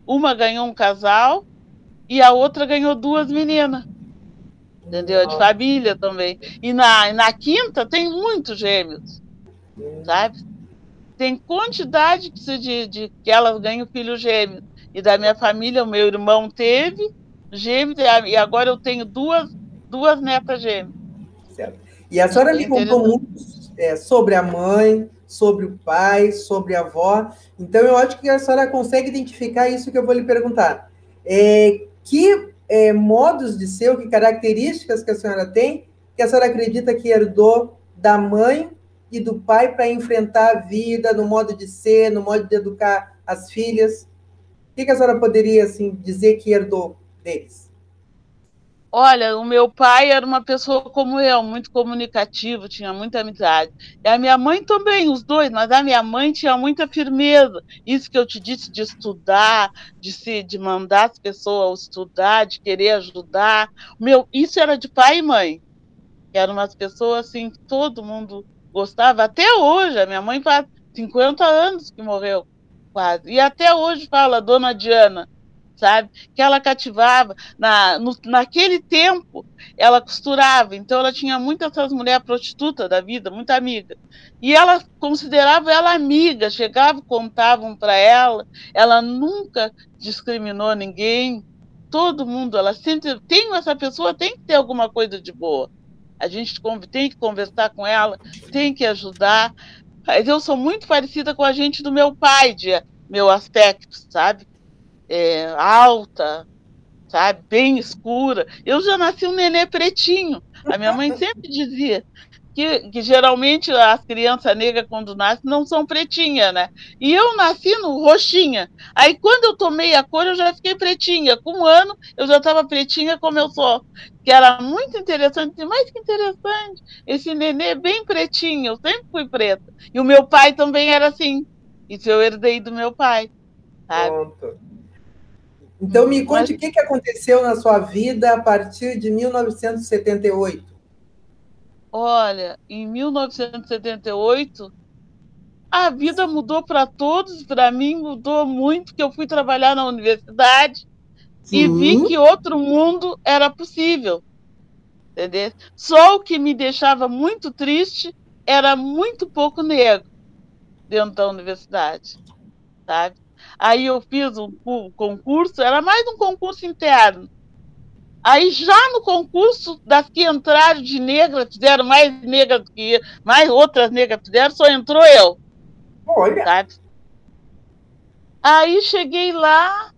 Uma ganhou um casal e a outra ganhou duas meninas. Entendeu? É de família também. E na, na quinta tem muitos gêmeos. Sabe? Tem quantidade de, de que elas ganham filho gêmeo. E da minha família, o meu irmão teve gêmeos, e agora eu tenho duas, duas netas gêmeas. Certo. E a senhora me contou muito é, sobre a mãe, sobre o pai, sobre a avó. Então, eu acho que a senhora consegue identificar isso que eu vou lhe perguntar. É, que é, modos de ser, que características que a senhora tem, que a senhora acredita que herdou da mãe e do pai para enfrentar a vida, no modo de ser, no modo de educar as filhas? O que, a senhora poderia assim, dizer que herdou deles? Olha, o meu pai era uma pessoa como eu, muito comunicativo, tinha muita amizade. E a minha mãe também, os dois, mas a minha mãe tinha muita firmeza. Isso que eu te disse de estudar, de se de mandar as pessoas estudar, de querer ajudar. Meu, isso era de pai e mãe. Eram umas pessoas assim todo mundo gostava. Até hoje, a minha mãe faz 50 anos que morreu, quase. E até hoje fala, dona Diana, sabe? Que ela cativava. Na, no, naquele tempo, ela costurava, então ela tinha muitas essas mulheres prostitutas da vida, muita amiga. E ela considerava ela amiga, chegavam, contavam para ela, ela nunca discriminou ninguém, todo mundo, ela sempre tem essa pessoa tem que ter alguma coisa de boa. A gente tem que conversar com ela, tem que ajudar. Mas eu sou muito parecida com a gente do meu pai, de meu aspecto, sabe? é, alta, sabe, bem escura. Eu já nasci um nenê pretinho. A minha mãe (laughs) sempre dizia que, que geralmente as crianças negras, quando nascem, não são pretinhas, né? E eu nasci no roxinha. Aí, quando eu tomei a cor, eu já fiquei pretinha. Com um ano, eu já estava pretinha como eu sou. Que era muito interessante. Mas que interessante. Esse nenê é bem pretinho. Eu sempre fui preta. E o meu pai também era assim. Isso eu herdei do meu pai. Sabe? Pronto. Então, me conte Mas... o que, que aconteceu na sua vida a partir de 1978. Olha, em 1978, a vida mudou para todos, para mim mudou muito, que eu fui trabalhar na universidade, Sim. e vi que outro mundo era possível. Entendeu? Só o que me deixava muito triste era muito pouco negro dentro da universidade, sabe? Aí eu fiz um concurso, era mais um concurso interno. Aí já no concurso das que entraram de negra, fizeram mais negra do que eu, mais outras negras fizeram, só entrou eu. Olha. Sabe? Aí cheguei lá,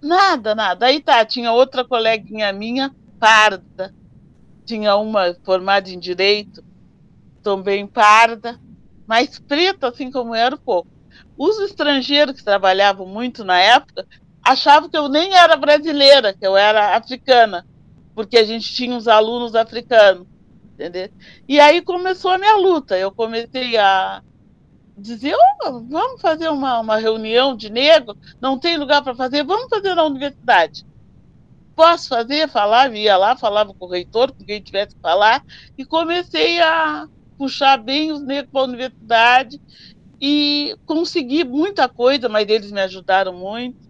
nada, nada. Aí tá, tinha outra coleguinha minha, parda. Tinha uma formada em direito, também parda, mas preta, assim como era, pouco. Os estrangeiros que trabalhavam muito na época achavam que eu nem era brasileira, que eu era africana, porque a gente tinha uns alunos africanos, entendeu? E aí começou a minha luta. Eu comecei a dizer, oh, vamos fazer uma, uma reunião de negro, não tem lugar para fazer, vamos fazer na universidade. Posso fazer, falava, ia lá, falava com o reitor, com quem tivesse que falar, e comecei a puxar bem os negros para a universidade e consegui muita coisa, mas eles me ajudaram muito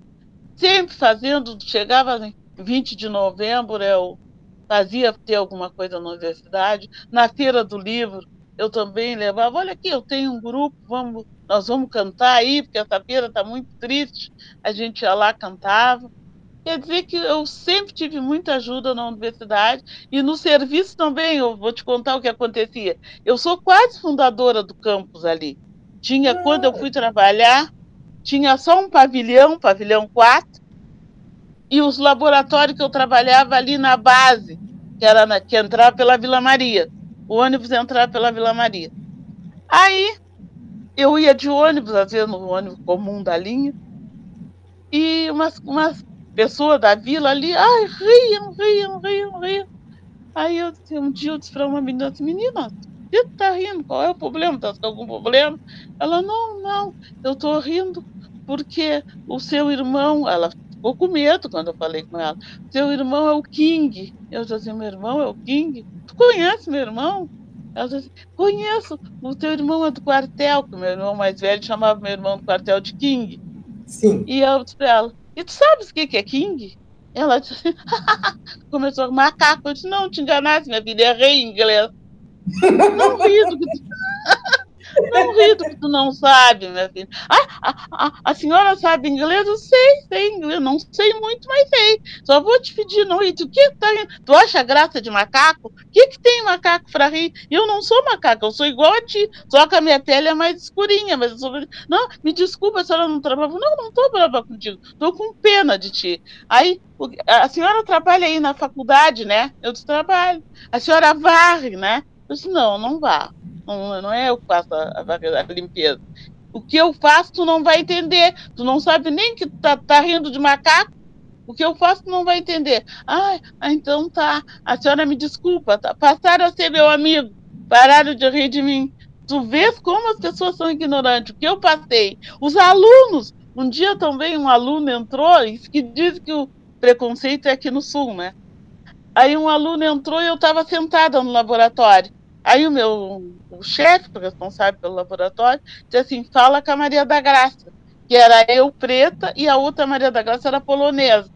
sempre fazendo, chegava em 20 de novembro, eu fazia ter alguma coisa na universidade. Na feira do livro, eu também levava, olha aqui, eu tenho um grupo, vamos, nós vamos cantar aí, porque essa feira está muito triste. A gente ia lá, cantava. Quer dizer que eu sempre tive muita ajuda na universidade e no serviço também, eu vou te contar o que acontecia. Eu sou quase fundadora do campus ali. Tinha, quando eu fui trabalhar, tinha só um pavilhão, pavilhão 4, e os laboratórios que eu trabalhava ali na base, que era na, que entrava pela Vila Maria. O ônibus entrava pela Vila Maria. Aí eu ia de ônibus, às vezes no ônibus comum da linha, e umas, umas pessoas da vila ali, ai, riam, riam, riam, riam. Aí eu, um dia eu disse para uma menina assim, menina, que tá rindo? Qual é o problema? Tá com algum problema? Ela, não, não, eu tô rindo porque o seu irmão, ela ficou com medo quando eu falei com ela, seu irmão é o King. Eu disse assim, meu irmão é o King? Tu conhece meu irmão? Ela disse conheço, o teu irmão é do quartel, que meu irmão mais velho chamava meu irmão do quartel de King. Sim. E eu disse para ela, e tu sabes o que é King? Ela disse, (laughs) começou, macaco. Eu disse, não, te enganaste, minha filha, errei em inglês. (laughs) Não ri do que tu... Não ri do que tu não sabe, minha filha. Ah, a, a, a, senhora sabe inglês? Eu sei, sei inglês. Não sei muito, mas sei. Só vou te pedir, não rir. Tu, que tá tu acha graça de macaco? O que, que tem macaco para rir? Eu não sou macaco, eu sou igual a ti. Só que a minha pele é mais escurinha. Mas eu sou... Não, me desculpa, a senhora não trabalha. Não, não tô brava contigo. Tô com pena de ti. Aí, a senhora trabalha aí na faculdade, né? Eu trabalho. A senhora varre, né? Eu disse, não, não vá. Não, não é eu que faço a, a, a, limpeza. O que eu faço, tu não vai entender. Tu não sabe nem que tá, tá rindo de macaco. O que eu faço, tu não vai entender. Ah, então tá. A senhora me desculpa. Tá? Passaram a ser meu amigo. Pararam de rir de mim. Tu vês como as pessoas são ignorantes. O que eu passei. Os alunos. Um dia também um aluno entrou e que diz que o preconceito é aqui no sul, né? Aí um aluno entrou e eu estava sentada no laboratório. Aí o meu o chefe, responsável pelo laboratório, disse assim: fala com a Maria da Graça, que era eu preta e a outra Maria da Graça era polonesa.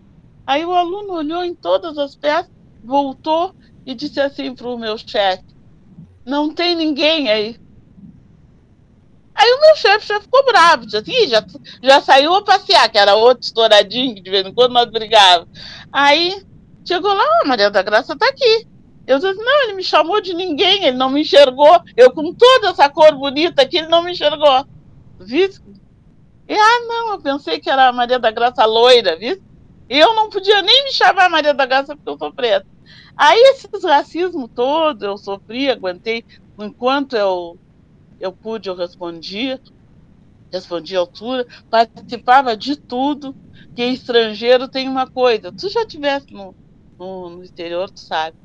Aí o aluno olhou em todas as peças, voltou e disse assim para o meu chefe: não tem ninguém aí. Aí o meu chefe já ficou bravo, disse assim, já, já saiu a passear, que era outro estouradinho, que de vez em quando nós brigávamos. Aí chegou lá, a Maria da Graça está aqui. Eu disse, não, ele me chamou de ninguém, ele não me enxergou. Eu com toda essa cor bonita aqui, ele não me enxergou. Viu? E, ah, não, eu pensei que era a Maria da Graça loira, viu? E eu não podia nem me chamar Maria da Graça porque eu sou preta. Aí esses racismo todo eu sofri, aguentei. Enquanto eu, eu pude, eu respondia. Respondia à altura, participava de tudo. Que estrangeiro tem uma coisa. Tu já tivesse no, no, no exterior, tu sabe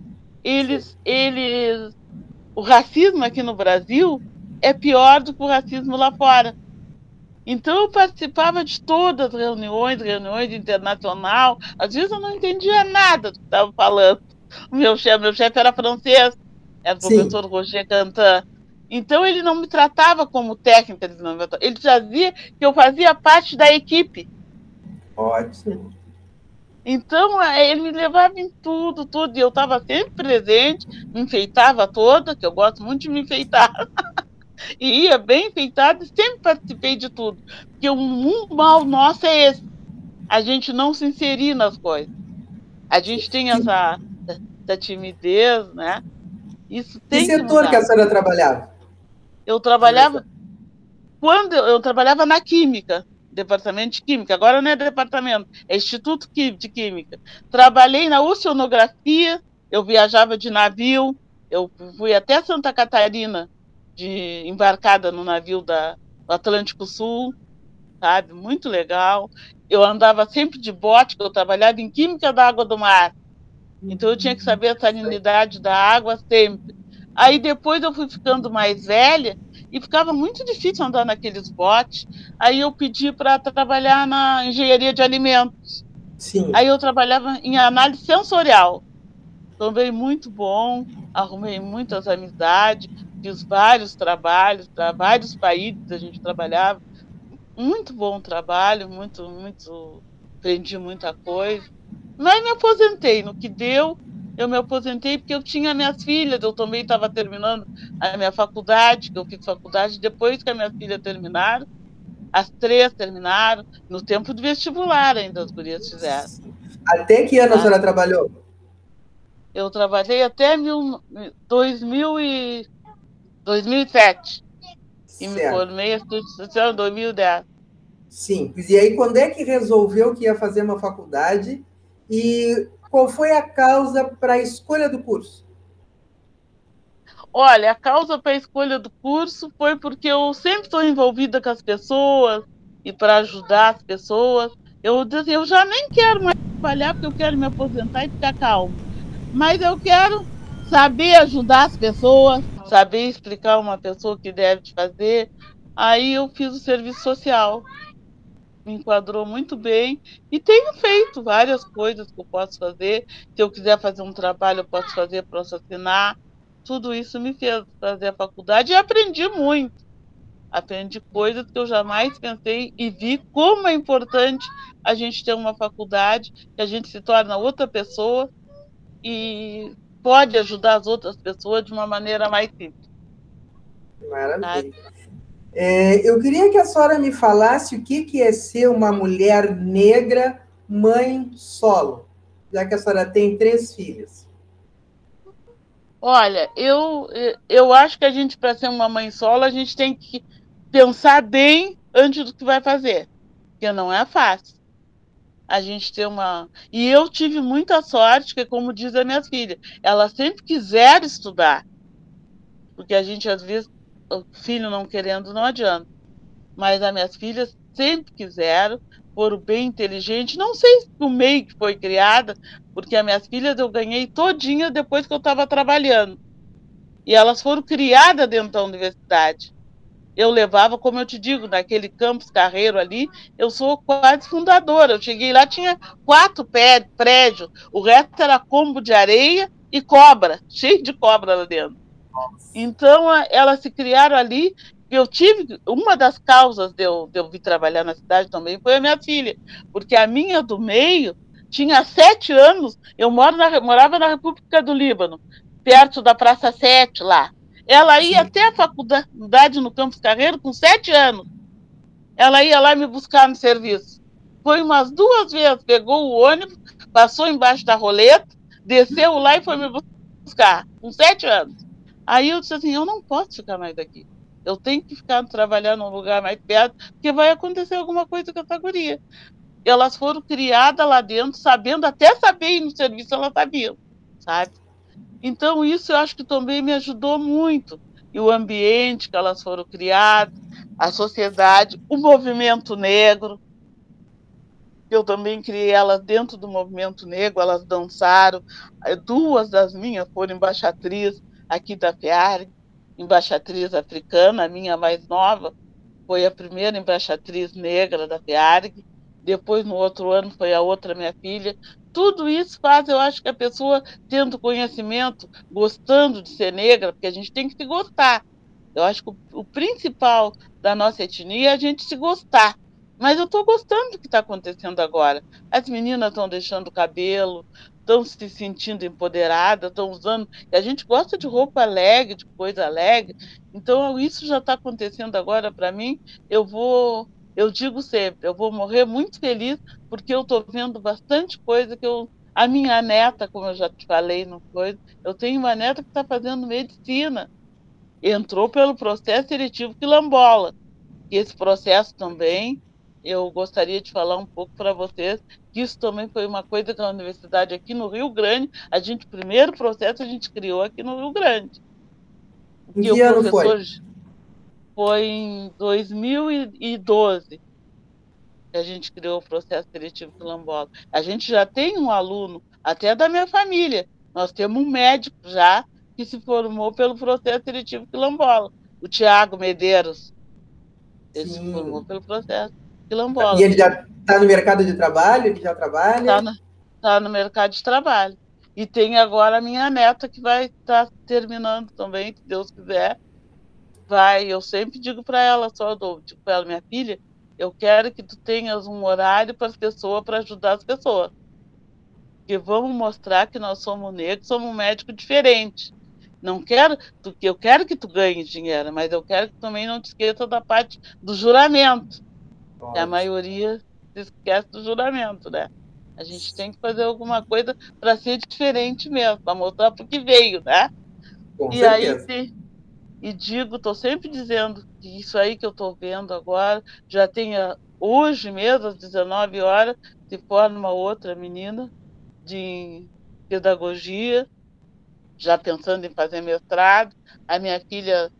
eles, eles, o racismo aqui no Brasil é pior do que o racismo lá fora. Então eu participava de todas as reuniões, reuniões internacional. Às vezes eu não entendia nada do que estavam falando. O meu chefe, meu chefe era francês, era o professor Roger Cantan. Então ele não me tratava como técnica de desenvolvimento. Ele dizia que eu fazia parte da equipe. Ótimo. Então, ele me levava em tudo, tudo, e eu estava sempre presente, me enfeitava toda, que eu gosto muito de me enfeitar. (laughs) e ia bem enfeitada e sempre participei de tudo. Porque um mal nosso é esse, a gente não se inserir nas coisas. A gente tem essa, essa timidez, né? Isso tem que setor que, que a senhora trabalhava? Eu trabalhava quando eu, eu, trabalhava na química, departamento de química. Agora não é departamento, é Instituto de Química. Trabalhei na oceanografia. Eu viajava de navio. Eu fui até Santa Catarina de embarcada no navio da, do Atlântico Sul, sabe? Muito legal. Eu andava sempre de bote, eu trabalhava em química da água do mar. Então eu tinha que saber a salinidade da água sempre. Aí depois eu fui ficando mais velha e ficava muito difícil andar naqueles botes. Aí eu pedi para trabalhar na engenharia de alimentos. Sim. Aí eu trabalhava em análise sensorial. Também muito bom, arrumei muitas amizades, fiz vários trabalhos para vários países a gente trabalhava. Muito bom trabalho, muito, muito, aprendi muita coisa. Mas me aposentei no que deu. Eu me aposentei porque eu tinha minhas filhas, eu também estava terminando a minha faculdade, que eu fiz faculdade depois que as minhas filhas terminaram. As três terminaram, no tempo do vestibular ainda as gurias fizeram. Até que ano a senhora trabalhou? Eu trabalhei até mil, 2000 e 2007. E me formei em 2010. Sim, e aí quando é que resolveu que ia fazer uma faculdade e qual foi a causa para a escolha do curso? Olha, a causa para a escolha do curso foi porque eu sempre estou envolvida com as pessoas e para ajudar as pessoas. Eu, eu já nem quero mais trabalhar porque eu quero me aposentar e ficar calmo. Mas eu quero saber ajudar as pessoas, saber explicar uma pessoa que deve fazer. Aí eu fiz o serviço social. Me enquadrou muito bem e tenho feito várias coisas que eu posso fazer. Se eu quiser fazer um trabalho, eu posso fazer para assinar. Tudo isso me fez fazer a faculdade e aprendi muito. Aprendi coisas que eu jamais pensei e vi como é importante a gente ter uma faculdade, que a gente se torna outra pessoa e pode ajudar as outras pessoas de uma maneira mais simples. Maravilha. É, eu queria que a senhora me falasse o que, que é ser uma mulher negra, mãe solo, já que a senhora tem três filhas. Olha, eu, eu acho que a gente, para ser uma mãe solo, a gente tem que pensar bem antes do que vai fazer, porque não é fácil a gente ter uma. E eu tive muita sorte, que, como diz a minha filha, ela sempre quiser estudar. Porque a gente, às vezes, filho não querendo, não adianta. Mas as minhas filhas sempre quiseram, foram bem inteligentes. Não sei o meio que foi criada, porque as minhas filhas eu ganhei todinha depois que eu estava trabalhando. E elas foram criadas dentro da universidade eu levava, como eu te digo, naquele campus carreiro ali, eu sou quase fundadora. Eu cheguei lá, tinha quatro prédios, o resto era combo de areia e cobra, (laughs) cheio de cobra lá dentro. Então, elas se criaram ali. Eu tive, uma das causas de eu, de eu vir trabalhar na cidade também foi a minha filha, porque a minha do meio tinha sete anos, eu moro na, morava na República do Líbano, perto da Praça Sete lá. Ela ia até a faculdade no Campos Carreiro com sete anos. Ela ia lá me buscar no serviço. Foi umas duas vezes, pegou o ônibus, passou embaixo da roleta, desceu lá e foi me buscar, com sete anos. Aí eu disse assim, eu não posso ficar mais aqui. Eu tenho que ficar trabalhando num lugar mais perto, porque vai acontecer alguma coisa com essa guria. Elas foram criadas lá dentro, sabendo, até saber no serviço, elas sabiam, sabe? Então, isso eu acho que também me ajudou muito. E o ambiente que elas foram criadas, a sociedade, o movimento negro. Eu também criei elas dentro do movimento negro, elas dançaram. Duas das minhas foram embaixatrizes aqui da FEARG, embaixatriz africana, a minha mais nova foi a primeira embaixatriz negra da FEARG. Depois, no outro ano, foi a outra minha filha. Tudo isso faz, eu acho que a pessoa tendo conhecimento, gostando de ser negra, porque a gente tem que se gostar. Eu acho que o, o principal da nossa etnia é a gente se gostar. Mas eu estou gostando do que está acontecendo agora. As meninas estão deixando o cabelo, estão se sentindo empoderadas, estão usando. A gente gosta de roupa alegre, de coisa alegre. Então, isso já está acontecendo agora para mim. Eu vou, eu digo sempre, eu vou morrer muito feliz, porque eu estou vendo bastante coisa que eu. A minha neta, como eu já te falei no coisa, eu tenho uma neta que está fazendo medicina. Entrou pelo processo seletivo quilombola. Esse processo também eu gostaria de falar um pouco para vocês que isso também foi uma coisa que a universidade aqui no Rio Grande, a gente, o primeiro processo a gente criou aqui no Rio Grande. Em que ano foi? Foi em 2012 que a gente criou o processo seletivo quilombola. A gente já tem um aluno, até da minha família. Nós temos um médico já que se formou pelo processo seletivo quilombola, o Tiago Medeiros. Ele Sim. se formou pelo processo quilombola. E ele já está no mercado de trabalho? Ele já trabalha? Está no, tá no mercado de trabalho. E tem agora a minha neta que vai estar tá terminando também, se Deus quiser. Vai, eu sempre digo para ela, só dou, digo para ela, minha filha, eu quero que tu tenhas um horário para as pessoas, para ajudar as pessoas. Porque vamos mostrar que nós somos negros, somos um médico diferente. Não quero, tu, eu quero que tu ganhe dinheiro, mas eu quero que também não te esqueça da parte do juramento. A maioria se esquece do juramento, né? A gente tem que fazer alguma coisa para ser diferente mesmo, para mostrar para que veio, né? Com e certeza. aí e digo, estou sempre dizendo que isso aí que eu estou vendo agora já tenha hoje mesmo às 19 horas se forma uma outra menina de pedagogia, já pensando em fazer mestrado. A minha filha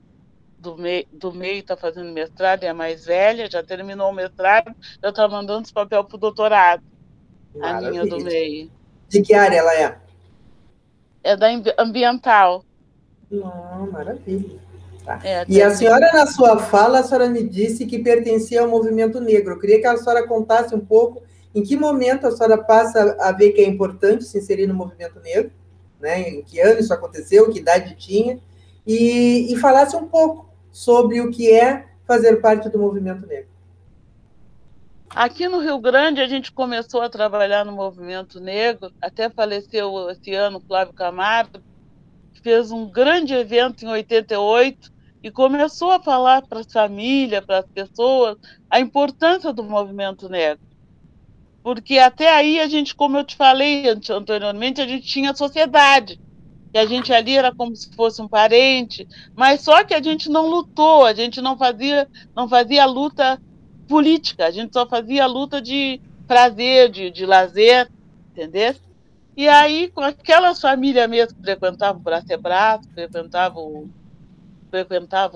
do, mei, do meio está fazendo mestrado, é a mais velha, já terminou o mestrado, já está mandando os papel para o doutorado. Maravilha. A minha do meio. De que área ela é? É da ambiental. Não, maravilha. Tá. É, e a senhora, na sua fala, a senhora me disse que pertencia ao movimento negro. Eu queria que a senhora contasse um pouco em que momento a senhora passa a ver que é importante se inserir no movimento negro, né? em que ano isso aconteceu, que idade tinha, e, e falasse um pouco sobre o que é fazer parte do movimento negro. Aqui no Rio Grande, a gente começou a trabalhar no movimento negro, até faleceu esse ano Flávio Camargo, fez um grande evento em 88 e começou a falar para as famílias, para as pessoas, a importância do movimento negro. Porque até aí a gente, como eu te falei anteriormente, a gente tinha sociedade que a gente ali era como se fosse um parente, mas só que a gente não lutou, a gente não fazia, não fazia luta política, a gente só fazia luta de prazer, de, de lazer, entendeu? E aí, com aquelas famílias mesmo que frequentavam o Braço Braço, frequentavam,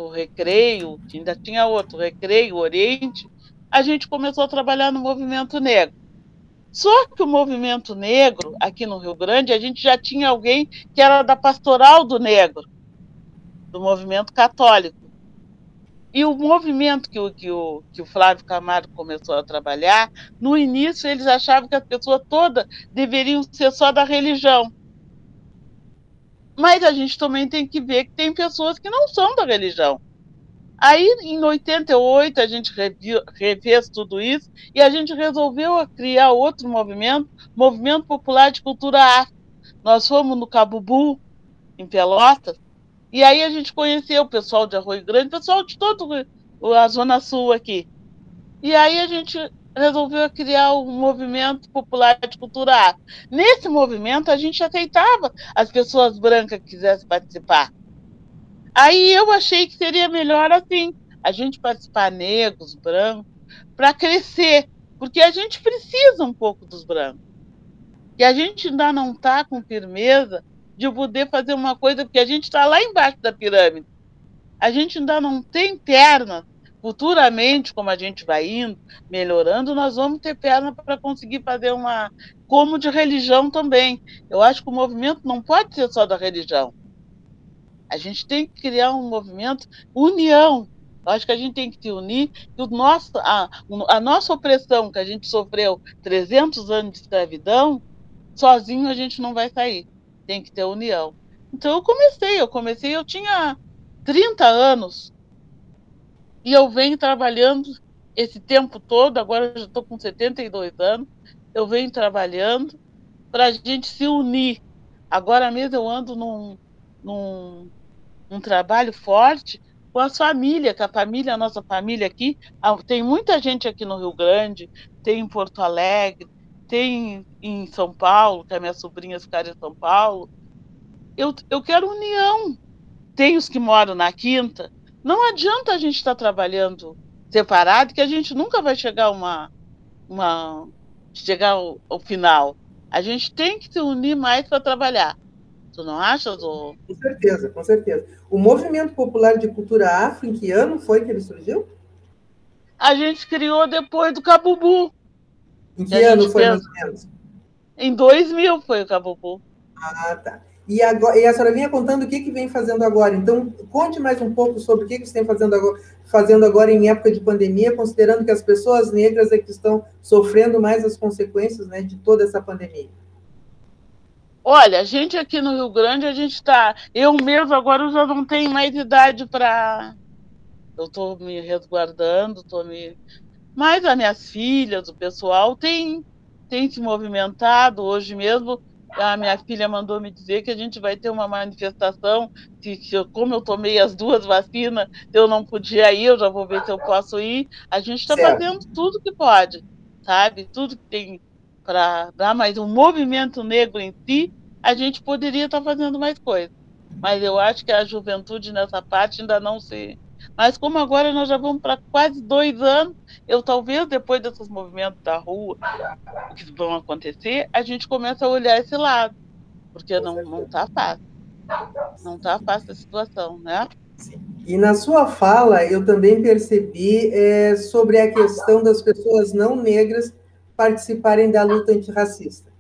o Recreio, ainda tinha outro, Recreio, Oriente, a gente começou a trabalhar no movimento negro. Só que o movimento negro, aqui no Rio Grande, a gente já tinha alguém que era da pastoral do negro, do movimento católico. E o movimento que o, que o, que o Flávio Camargo começou a trabalhar, no início eles achavam que as pessoas todas deveriam ser só da religião. Mas a gente também tem que ver que tem pessoas que não são da religião. Aí, em 88, a gente reviu, tudo isso e a gente resolveu criar outro movimento, Movimento Popular de Cultura Afro. Nós fomos no Cabubu, em Pelotas, e aí a gente conheceu o pessoal de Arroio Grande, o pessoal de toda a Zona Sul aqui. E aí a gente resolveu criar o movimento popular de cultura afro. Nesse movimento, a gente aceitava as pessoas brancas que quisessem participar. Aí eu achei que seria melhor assim, a gente participar negros, brancos, para crescer, porque a gente precisa um pouco dos brancos. E a gente ainda não está com firmeza de poder fazer uma coisa, porque a gente está lá embaixo da pirâmide. A gente ainda não tem perna. Futuramente, como a gente vai indo, melhorando, nós vamos ter perna para conseguir fazer uma. Como de religião também. Eu acho que o movimento não pode ser só da religião. A gente tem que criar um movimento, união. Eu acho que a gente tem que se unir. O nosso, a, a nossa opressão que a gente sofreu 300 anos de escravidão, sozinho a gente não vai sair. Tem que ter união. Então eu comecei, eu comecei, eu tinha 30 anos. E eu venho trabalhando esse tempo todo, agora eu já estou com 72 anos, eu venho trabalhando para a gente se unir. Agora mesmo eu ando num, num, num trabalho forte com as famílias, com a família, a nossa família aqui. Tem muita gente aqui no Rio Grande, tem em Porto Alegre, tem em São Paulo, que as minhas sobrinhas ficaram em São Paulo. Eu, eu quero união. Tem os que moram na quinta. Não adianta a gente estar trabalhando separado, que a gente nunca vai chegar uma, uma chegar ao, ao final. A gente tem que se unir mais para trabalhar. Tu não achas? Ou... Com certeza, com certeza. O Movimento Popular de Cultura Afro, em que ano foi que ele surgiu? A gente criou depois do Cabubu. Em que ano foi, mais ou menos? Em 2000 foi o Cabubu. Ah, tá. E, agora, e a senhora vinha contando o que, que vem fazendo agora. Então, conte mais um pouco sobre o que, que você tem fazendo agora, fazendo agora em época de pandemia, considerando que as pessoas negras é que estão sofrendo mais as consequências né, de toda essa pandemia. Olha, a gente aqui no Rio Grande, a gente está. Eu mesmo agora eu já não tenho mais idade para. Eu estou me resguardando, estou me. Mas as minhas filhas, o pessoal tem, tem se movimentado. Hoje mesmo, a minha filha mandou me dizer que a gente vai ter uma manifestação. Que, que como eu tomei as duas vacinas, eu não podia ir, eu já vou ver se eu posso ir. A gente está fazendo tudo que pode, sabe? Tudo que tem para dar mais um movimento negro em si, a gente poderia estar tá fazendo mais coisas. Mas eu acho que a juventude nessa parte ainda não se. Mas como agora nós já vamos para quase dois anos, eu talvez depois desses movimentos da rua que vão acontecer, a gente começa a olhar esse lado, porque não não está fácil, não está fácil a situação, né? E na sua fala eu também percebi é, sobre a questão das pessoas não negras participarem da luta antirracista.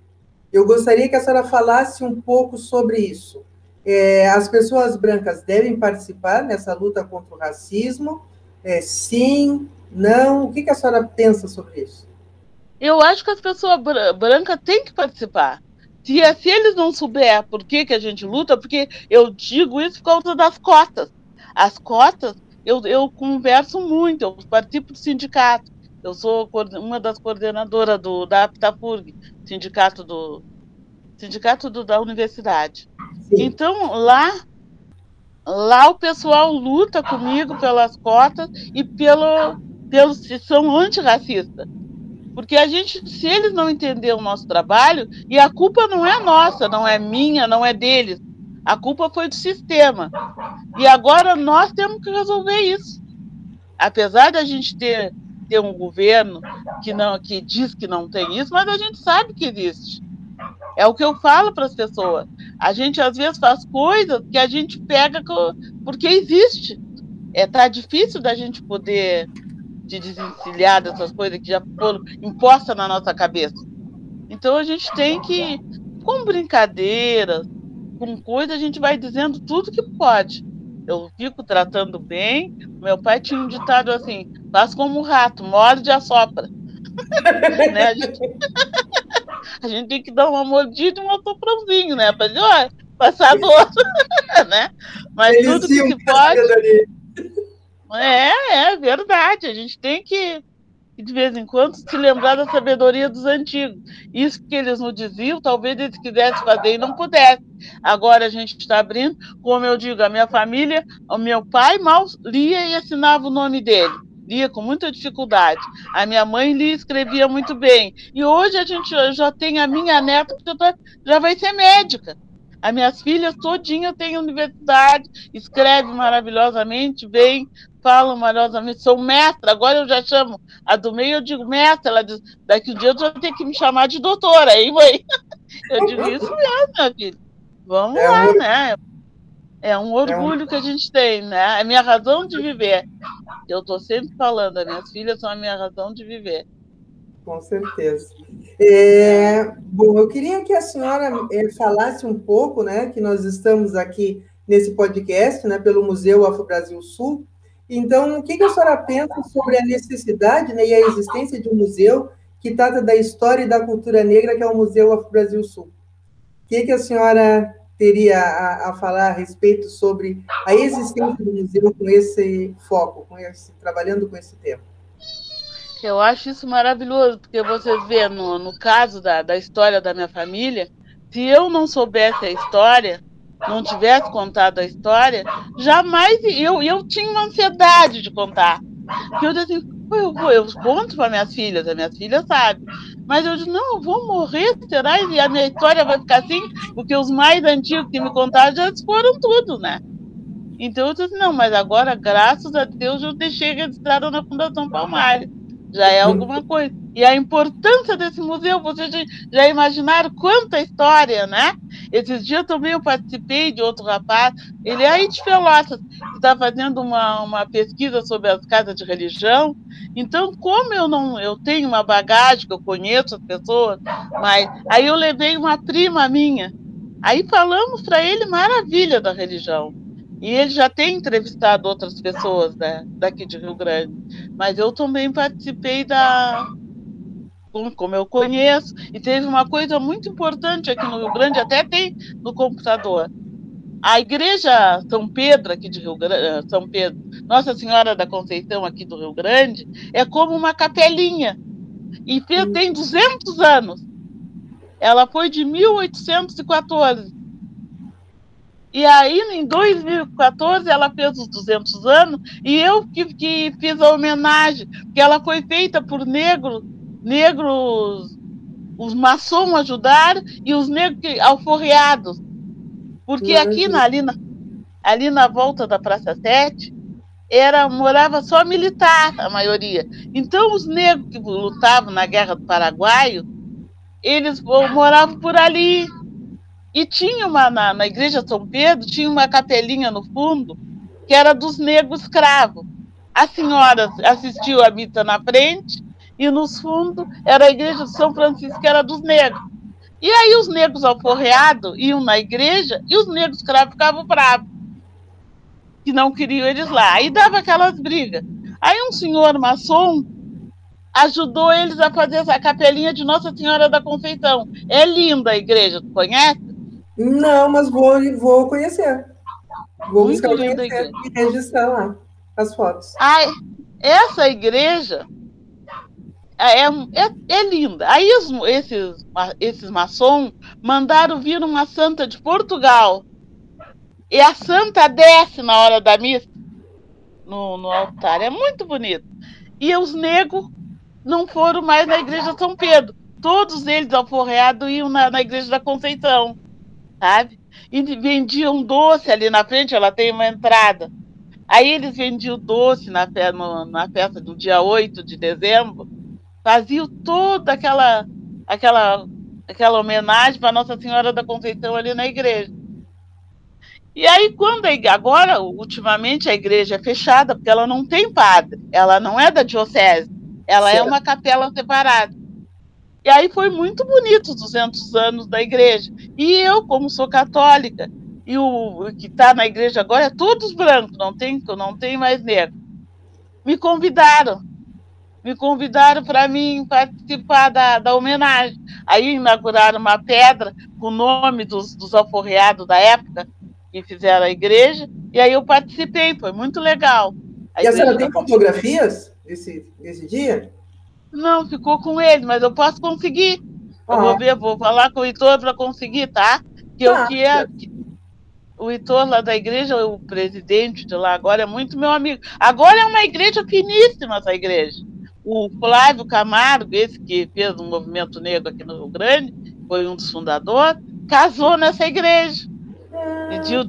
Eu gostaria que a senhora falasse um pouco sobre isso. É, as pessoas brancas devem participar nessa luta contra o racismo? É, sim, não? O que, que a senhora pensa sobre isso? Eu acho que as pessoas brancas têm que participar. Se, se eles não souber por que, que a gente luta, porque eu digo isso por causa das cotas. As cotas, eu, eu converso muito, eu participo do sindicato. Eu sou uma das coordenadoras do, da Aptafurg, sindicato do sindicato do, da universidade. Sim. Então lá lá o pessoal luta comigo pelas cotas e pelo pelos se são antirracistas. Porque a gente, se eles não entenderem o nosso trabalho, e a culpa não é nossa, não é minha, não é deles. A culpa foi do sistema. E agora nós temos que resolver isso. Apesar da gente ter ter um governo que não que diz que não tem isso, mas a gente sabe que existe. É o que eu falo para as pessoas. A gente às vezes faz coisas que a gente pega porque existe. É tá difícil da gente poder se desencilhar dessas coisas que já foram impostas na nossa cabeça. Então a gente tem que, com brincadeiras, com coisas, a gente vai dizendo tudo que pode eu fico tratando bem. Meu pai tinha um ditado assim: faz como um rato, morde e assopra. (laughs) né? a, gente... (laughs) a, gente... tem que dar uma mordida e um assoprãozinho, né? Para dizer, passar dor. (laughs) né? Mas Eles tudo que se pode. É, é verdade. A gente tem que e de vez em quando se lembrar da sabedoria dos antigos. Isso que eles nos diziam, talvez eles quisessem fazer e não pudessem. Agora a gente está abrindo, como eu digo, a minha família, o meu pai mal lia e assinava o nome dele. Lia com muita dificuldade. A minha mãe lia e escrevia muito bem. E hoje a gente já tem a minha neta que já vai ser médica. As minhas filhas todinha têm universidade, escreve maravilhosamente, vem, falam maravilhosamente, sou mestra, agora eu já chamo a do meio, eu digo mestra, ela diz, daqui um dia eu vou ter que me chamar de doutora, aí mãe. (laughs) Eu digo isso mesmo, minha filha. Vamos é lá, um... né? É um orgulho é um... que a gente tem, né? É minha razão de viver. Eu estou sempre falando, as minhas filhas são a minha razão de viver. Com certeza. É, bom, eu queria que a senhora é, falasse um pouco, né, que nós estamos aqui nesse podcast, né, pelo Museu Afro Brasil Sul. Então, o que, que a senhora pensa sobre a necessidade né, e a existência de um museu que trata da história e da cultura negra, que é o Museu Afro Brasil Sul? O que, que a senhora teria a, a, falar a respeito sobre a existência do museu com esse foco, com esse, trabalhando com esse tema? Eu acho isso maravilhoso, porque você vê no, no caso da, da história da minha família, se eu não soubesse a história, não tivesse contado a história, jamais eu, eu tinha uma ansiedade de contar. Porque eu disse assim, eu, vou, eu conto para minhas filhas, as minhas filhas sabem. Mas eu disse, não, eu vou morrer, será? E a minha história vai ficar assim? Porque os mais antigos que me contaram já foram tudo, né? Então eu disse, não, mas agora, graças a Deus, eu deixei registrado na Fundação Palmares já é alguma coisa. E a importância desse museu, vocês já imaginaram quanta história, né? Esses dias também eu participei de outro rapaz, ele é aí de Pelotas, está fazendo uma, uma pesquisa sobre as casas de religião. Então, como eu não eu tenho uma bagagem, que eu conheço as pessoas, mas aí eu levei uma prima minha. Aí falamos para ele maravilha da religião. E ele já tem entrevistado outras pessoas né, daqui de Rio Grande. Mas eu também participei da. Como eu conheço, e teve uma coisa muito importante aqui no Rio Grande, até tem no computador. A igreja São Pedro, aqui de Rio Grande, eh, São Pedro, Nossa Senhora da Conceição, aqui do Rio Grande, é como uma capelinha. E tem 200 anos. Ela foi de 1814. E aí, em 2014, ela fez os 200 anos e eu que, que fiz a homenagem, porque ela foi feita por negros, negros, os maçons ajudaram e os negros alforreados. Porque aqui na, ali, na, ali na volta da Praça 7, era, morava só militar, a maioria. Então, os negros que lutavam na Guerra do Paraguaio, eles moravam por ali. E tinha uma, na, na igreja São Pedro, tinha uma capelinha no fundo, que era dos negros escravos. A senhora assistiu a missa na frente, e nos fundos era a igreja de São Francisco, que era dos negros. E aí os negros alforreados iam na igreja e os negros escravos ficavam bravos, que não queriam eles lá. Aí dava aquelas brigas. Aí um senhor maçom ajudou eles a fazer essa capelinha de Nossa Senhora da Conceição. É linda a igreja, tu conhece? Não, mas vou, vou conhecer. Vou Muito buscar conhecer e registrar lá as fotos. Ai, essa igreja é, é, é linda. Aí esses, esses maçons mandaram vir uma santa de Portugal. E a santa desce na hora da missa no, no altar. É muito bonito. E os negros não foram mais na igreja São Pedro. Todos eles alforreados iam na, na igreja da Conceição sabe? E vendiam doce ali na frente, ela tem uma entrada. Aí eles vendiam doce na, no, na festa do dia 8 de dezembro, faziam toda aquela, aquela, aquela homenagem para Nossa Senhora da Conceição ali na igreja. E aí, quando a, agora, ultimamente, a igreja é fechada, porque ela não tem padre, ela não é da diocese, ela é certo. é uma capela separada. E aí foi muito bonito os 200 anos da igreja. E eu, como sou católica, e o que está na igreja agora é todos brancos, não tem, não tem mais negro. Me convidaram, me convidaram para mim participar da, da homenagem. Aí inauguraram uma pedra com o nome dos, dos alforreados da época que fizeram a igreja, e aí eu participei, foi muito legal. A e a senhora tem fotografias desse, desse dia? Não, ficou com ele, mas eu posso conseguir. Eu vou ver, vou falar com o Heitor para conseguir, tá? Que tá. o que é. O Heitor lá da igreja, o presidente de lá agora é muito meu amigo. Agora é uma igreja finíssima essa igreja. O Flávio Camargo, esse que fez o movimento negro aqui no Rio Grande, foi um dos fundadores, casou nessa igreja. Pediu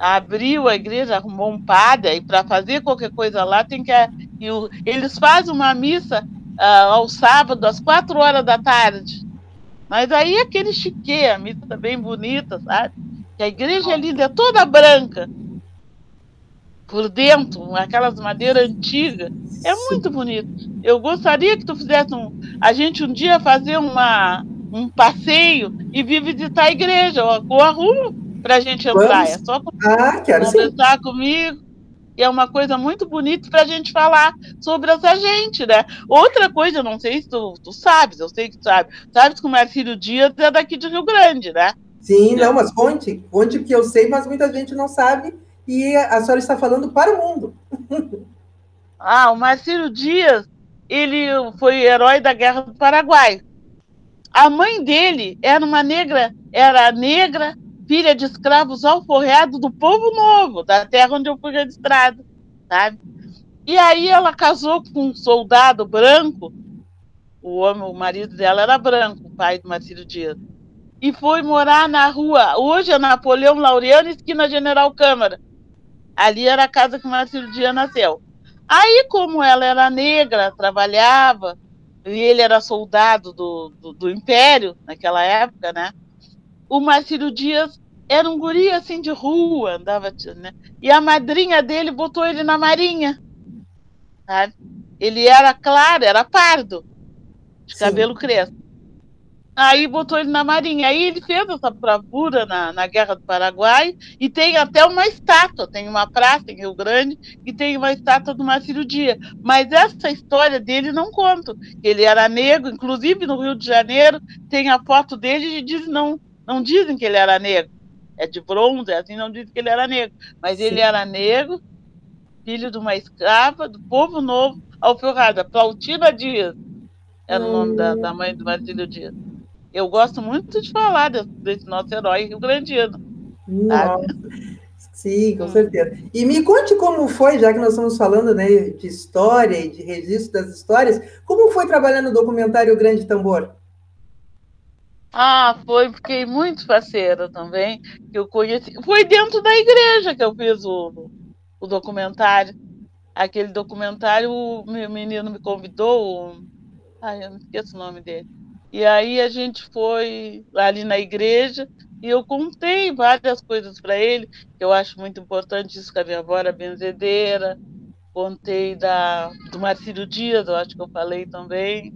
abriu a igreja, arrumou um padre, e para fazer qualquer coisa lá tem que. E eles fazem uma missa uh, ao sábado, às quatro horas da tarde. Mas aí aquele chique, a missa tá bem bonita, sabe? Que a igreja é linda, é toda branca. Por dentro, aquelas madeiras antigas. É muito bonito. Eu gostaria que tu fizesse um. A gente um dia fazer uma, um passeio e vir visitar a igreja, ou a rua, para a gente entrar. Vamos. É só ah, conversar sim. comigo é uma coisa muito bonita para a gente falar sobre essa gente, né? Outra coisa, não sei se tu, tu sabes, eu sei que tu sabe, sabes que o Marcílio Dias é daqui de Rio Grande, né? Sim, não, mas conte, conte que eu sei, mas muita gente não sabe, e a senhora está falando para o mundo. ah, o Marcílio Dias ele foi herói da Guerra do Paraguai. A mãe dele era uma negra, era negra, filha de escravos alforreados do povo novo, da terra onde eu fui registrado, sabe? E aí ela casou com um soldado branco, o homem, o marido dela era branco, o pai do Marcílio Dias, e foi morar na rua, hoje é Napoleão Laureano, esquina General Câmara. Ali era a casa que Dias nasceu. Aí, como ela era negra, trabalhava, e ele era soldado do, do, do Império naquela época, né? O Marcílio Dias era um guri assim de rua, andava, né? E a madrinha dele botou ele na marinha, sabe? Ele era claro, era pardo, de Sim. cabelo crespo. Aí botou ele na Marinha. Aí ele fez essa bravura na, na Guerra do Paraguai e tem até uma estátua. Tem uma praça em Rio Grande e tem uma estátua do Marcílio Dias. Mas essa história dele não conto. Ele era negro, inclusive no Rio de Janeiro tem a foto dele e diz não, não dizem que ele era negro. É de bronze, assim, não dizem que ele era negro. Mas Sim. ele era negro, filho de uma escrava, do povo novo, alforrada. Plautina Dias era hum. o nome da, da mãe do Marcílio Dias eu gosto muito de falar desse, desse nosso herói rio-grandiano. Sim, com hum. certeza. E me conte como foi, já que nós estamos falando né, de história e de registro das histórias, como foi trabalhar no documentário Grande Tambor? Ah, foi, fiquei muito parceira também, que eu conheci. Foi dentro da igreja que eu fiz o, o documentário. Aquele documentário, o meu menino me convidou, ai, eu não esqueço o nome dele e aí a gente foi ali na igreja e eu contei várias coisas para ele, que eu acho muito importante isso que a minha avó era benzedeira. Contei da, do Marcílio Dias, eu acho que eu falei também.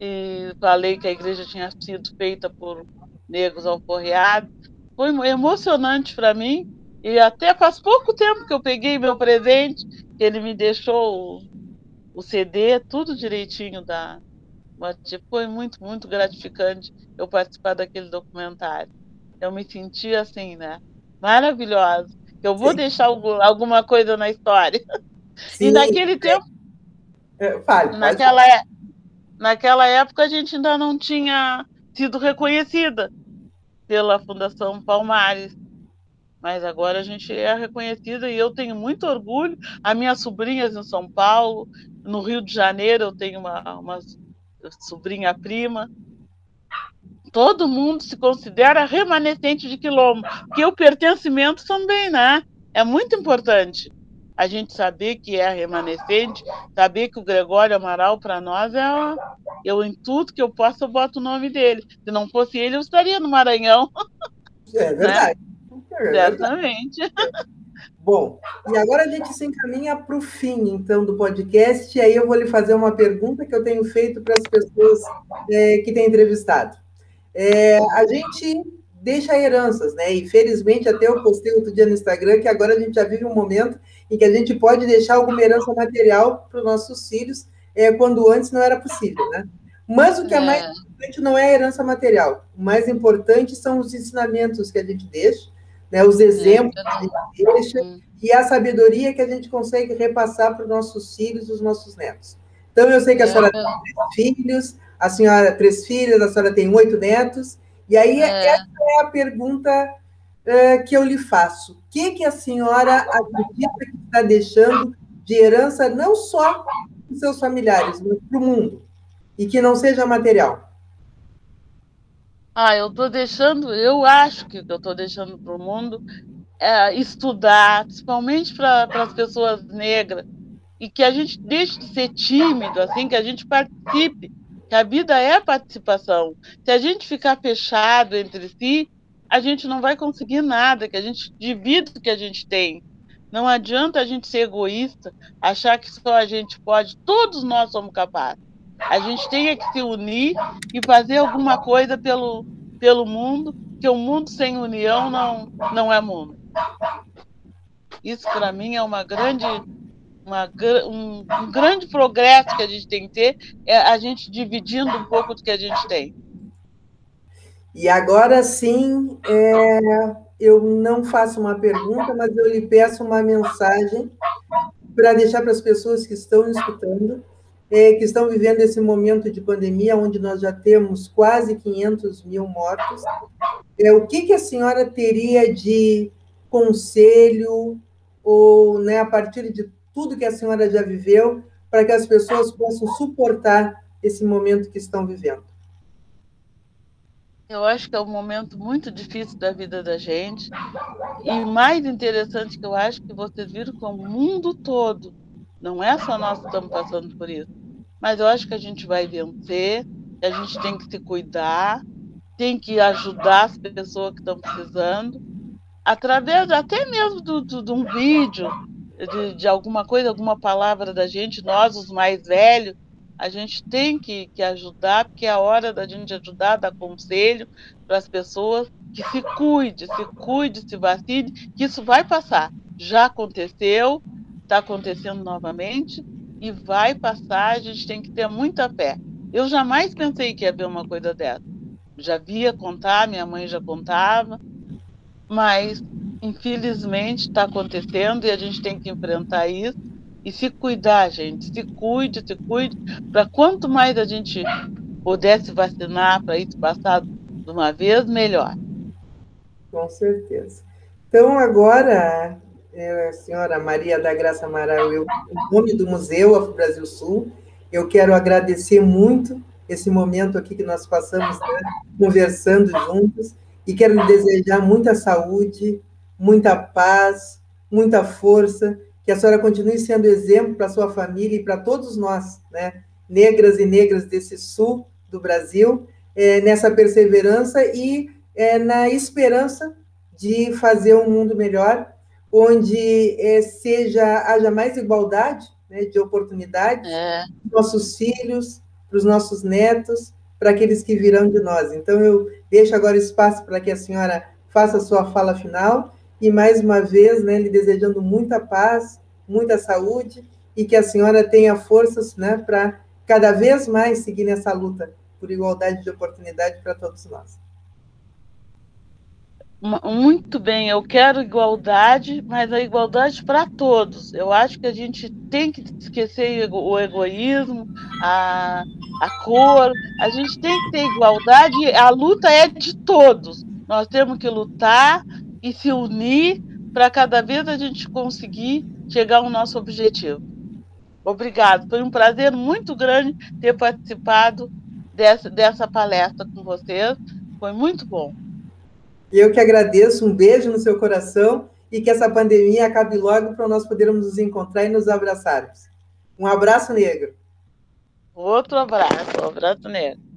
E falei que a igreja tinha sido feita por negros alforreados. Foi emocionante para mim. E até faz pouco tempo que eu peguei meu presente, que ele me deixou o, o CD, tudo direitinho da, mas tipo, foi muito, muito gratificante eu participar daquele documentário. Eu me senti assim, né? Maravilhosa. Eu vou Sim. deixar alguma coisa na história. (laughs) Sim. E naquele tempo. É, fale, naquela, é, naquela época a gente ainda não tinha sido reconhecida pela Fundação Palmares. Mas agora a gente é reconhecida e eu tenho muito orgulho. As minhas sobrinhas em São Paulo, no Rio de Janeiro, eu tenho uma, umas sobrinha prima. Todo mundo se considera remanescente de quilombo, porque o pertencimento também, né? É muito importante a gente saber que é remanescente, saber que o Gregório Amaral para nós é eu em tudo que eu posso eu boto o nome dele. Se não fosse ele, eu estaria no Maranhão. É verdade. (laughs) Né? É verdade. Certamente. Bom, e agora a gente se encaminha para o fim, então, do podcast, e aí eu vou lhe fazer uma pergunta que eu tenho feito para as pessoas é, que têm entrevistado. É, a gente deixa heranças, né? E felizmente até eu postei outro dia no Instagram que agora a gente já vive um momento em que a gente pode deixar alguma herança material para os nossos filhos, é, quando antes não era possível, né? Mas o que é, é mais importante não é a herança material. O mais importante são os ensinamentos que a gente deixa, né, os exemplos que a gente deixa hum. e a sabedoria que a gente consegue repassar para os nossos filhos e os nossos netos. Então, eu sei que a senhora tem três filhos, a senhora três filhas, a senhora tem oito netos, e aí é. essa é a pergunta uh, que eu lhe faço. O que, que a senhora acredita que está deixando de herança não só para os seus familiares, mas para o mundo, e que não seja material? Ah, eu estou deixando, eu acho que eu estou deixando para o mundo é, estudar, principalmente para as pessoas negras, e que a gente deixe de ser tímido, assim, que a gente participe, que a vida é participação. Se a gente ficar fechado entre si, a gente não vai conseguir nada, que a gente divida o que a gente tem. Não adianta a gente ser egoísta, achar que só a gente pode, todos nós somos capazes. A gente tem que se unir e fazer alguma coisa pelo, pelo mundo, que o mundo sem união não, não é mundo. Isso, para mim, é uma grande, uma, um, um, grande progresso que a gente tem que ter, é a gente dividindo um pouco do que a gente tem. E agora sim, é, eu não faço uma pergunta, mas eu lhe peço uma mensagem para deixar para as pessoas que estão escutando é, que estão vivendo esse momento de pandemia, onde nós já temos quase 500 mil mortos. É, o que, que a senhora teria de conselho, ou né, a partir de tudo que a senhora já viveu, para que as pessoas possam suportar esse momento que estão vivendo? Eu acho que é um momento muito difícil da vida da gente. E mais interessante que eu acho que vocês viram que o mundo todo, não é só nós que estamos passando por isso, mas eu acho que a gente vai vencer, a gente tem que se cuidar, tem que ajudar as pessoas que estão precisando, através até mesmo do, do, de um vídeo, de, de alguma coisa, alguma palavra da gente, nós, os mais velhos, a gente tem que, que ajudar, porque é a hora da gente ajudar, dar conselho para as pessoas que se cuide, se cuide, se vacine, que isso vai passar. Já aconteceu, está acontecendo novamente e vai passar, a gente tem que ter muita fé. Eu jamais pensei que ia haver uma coisa dessa. Já via contar, minha mãe já contava, mas infelizmente está acontecendo e a gente tem que enfrentar isso e se cuidar, gente. Se cuide, se cuide, para quanto mais a gente pudesse vacinar para isso passar de uma vez, melhor. Com certeza. Então, agora, é, senhora Maria da Graça Amaral, eu, em nome do Museu Afro Brasil Sul, eu quero agradecer muito esse momento aqui que nós passamos né, conversando juntos e quero lhe desejar muita saúde, muita paz, muita força que a senhora continue sendo exemplo para sua família e para todos nós, né, negras e negras desse sul do Brasil, é, nessa perseverança e é, na esperança de fazer um mundo melhor, onde é, seja haja mais igualdade né, de oportunidades é. para os nossos filhos, para os nossos netos, para aqueles que virão de nós. Então, eu deixo agora espaço para que a senhora faça a sua fala final e mais uma vez, né, lhe desejando muita paz, muita saúde e que a senhora tenha forças, né, para cada vez mais seguir nessa luta por igualdade de oportunidade para todos nós. Muito bem, eu quero igualdade, mas a igualdade para todos. Eu acho que a gente tem que esquecer o egoísmo, a, a cor, a gente tem que ter igualdade, a luta é de todos. Nós temos que lutar e se unir para cada vez a gente conseguir chegar ao nosso objetivo. Obrigado, foi um prazer muito grande ter participado dessa, dessa palestra com vocês, foi muito bom. Eu que agradeço, um beijo no seu coração e que essa pandemia acabe logo para nós podermos nos encontrar e nos abraçarmos. Um abraço negro. Outro abraço, um abraço negro.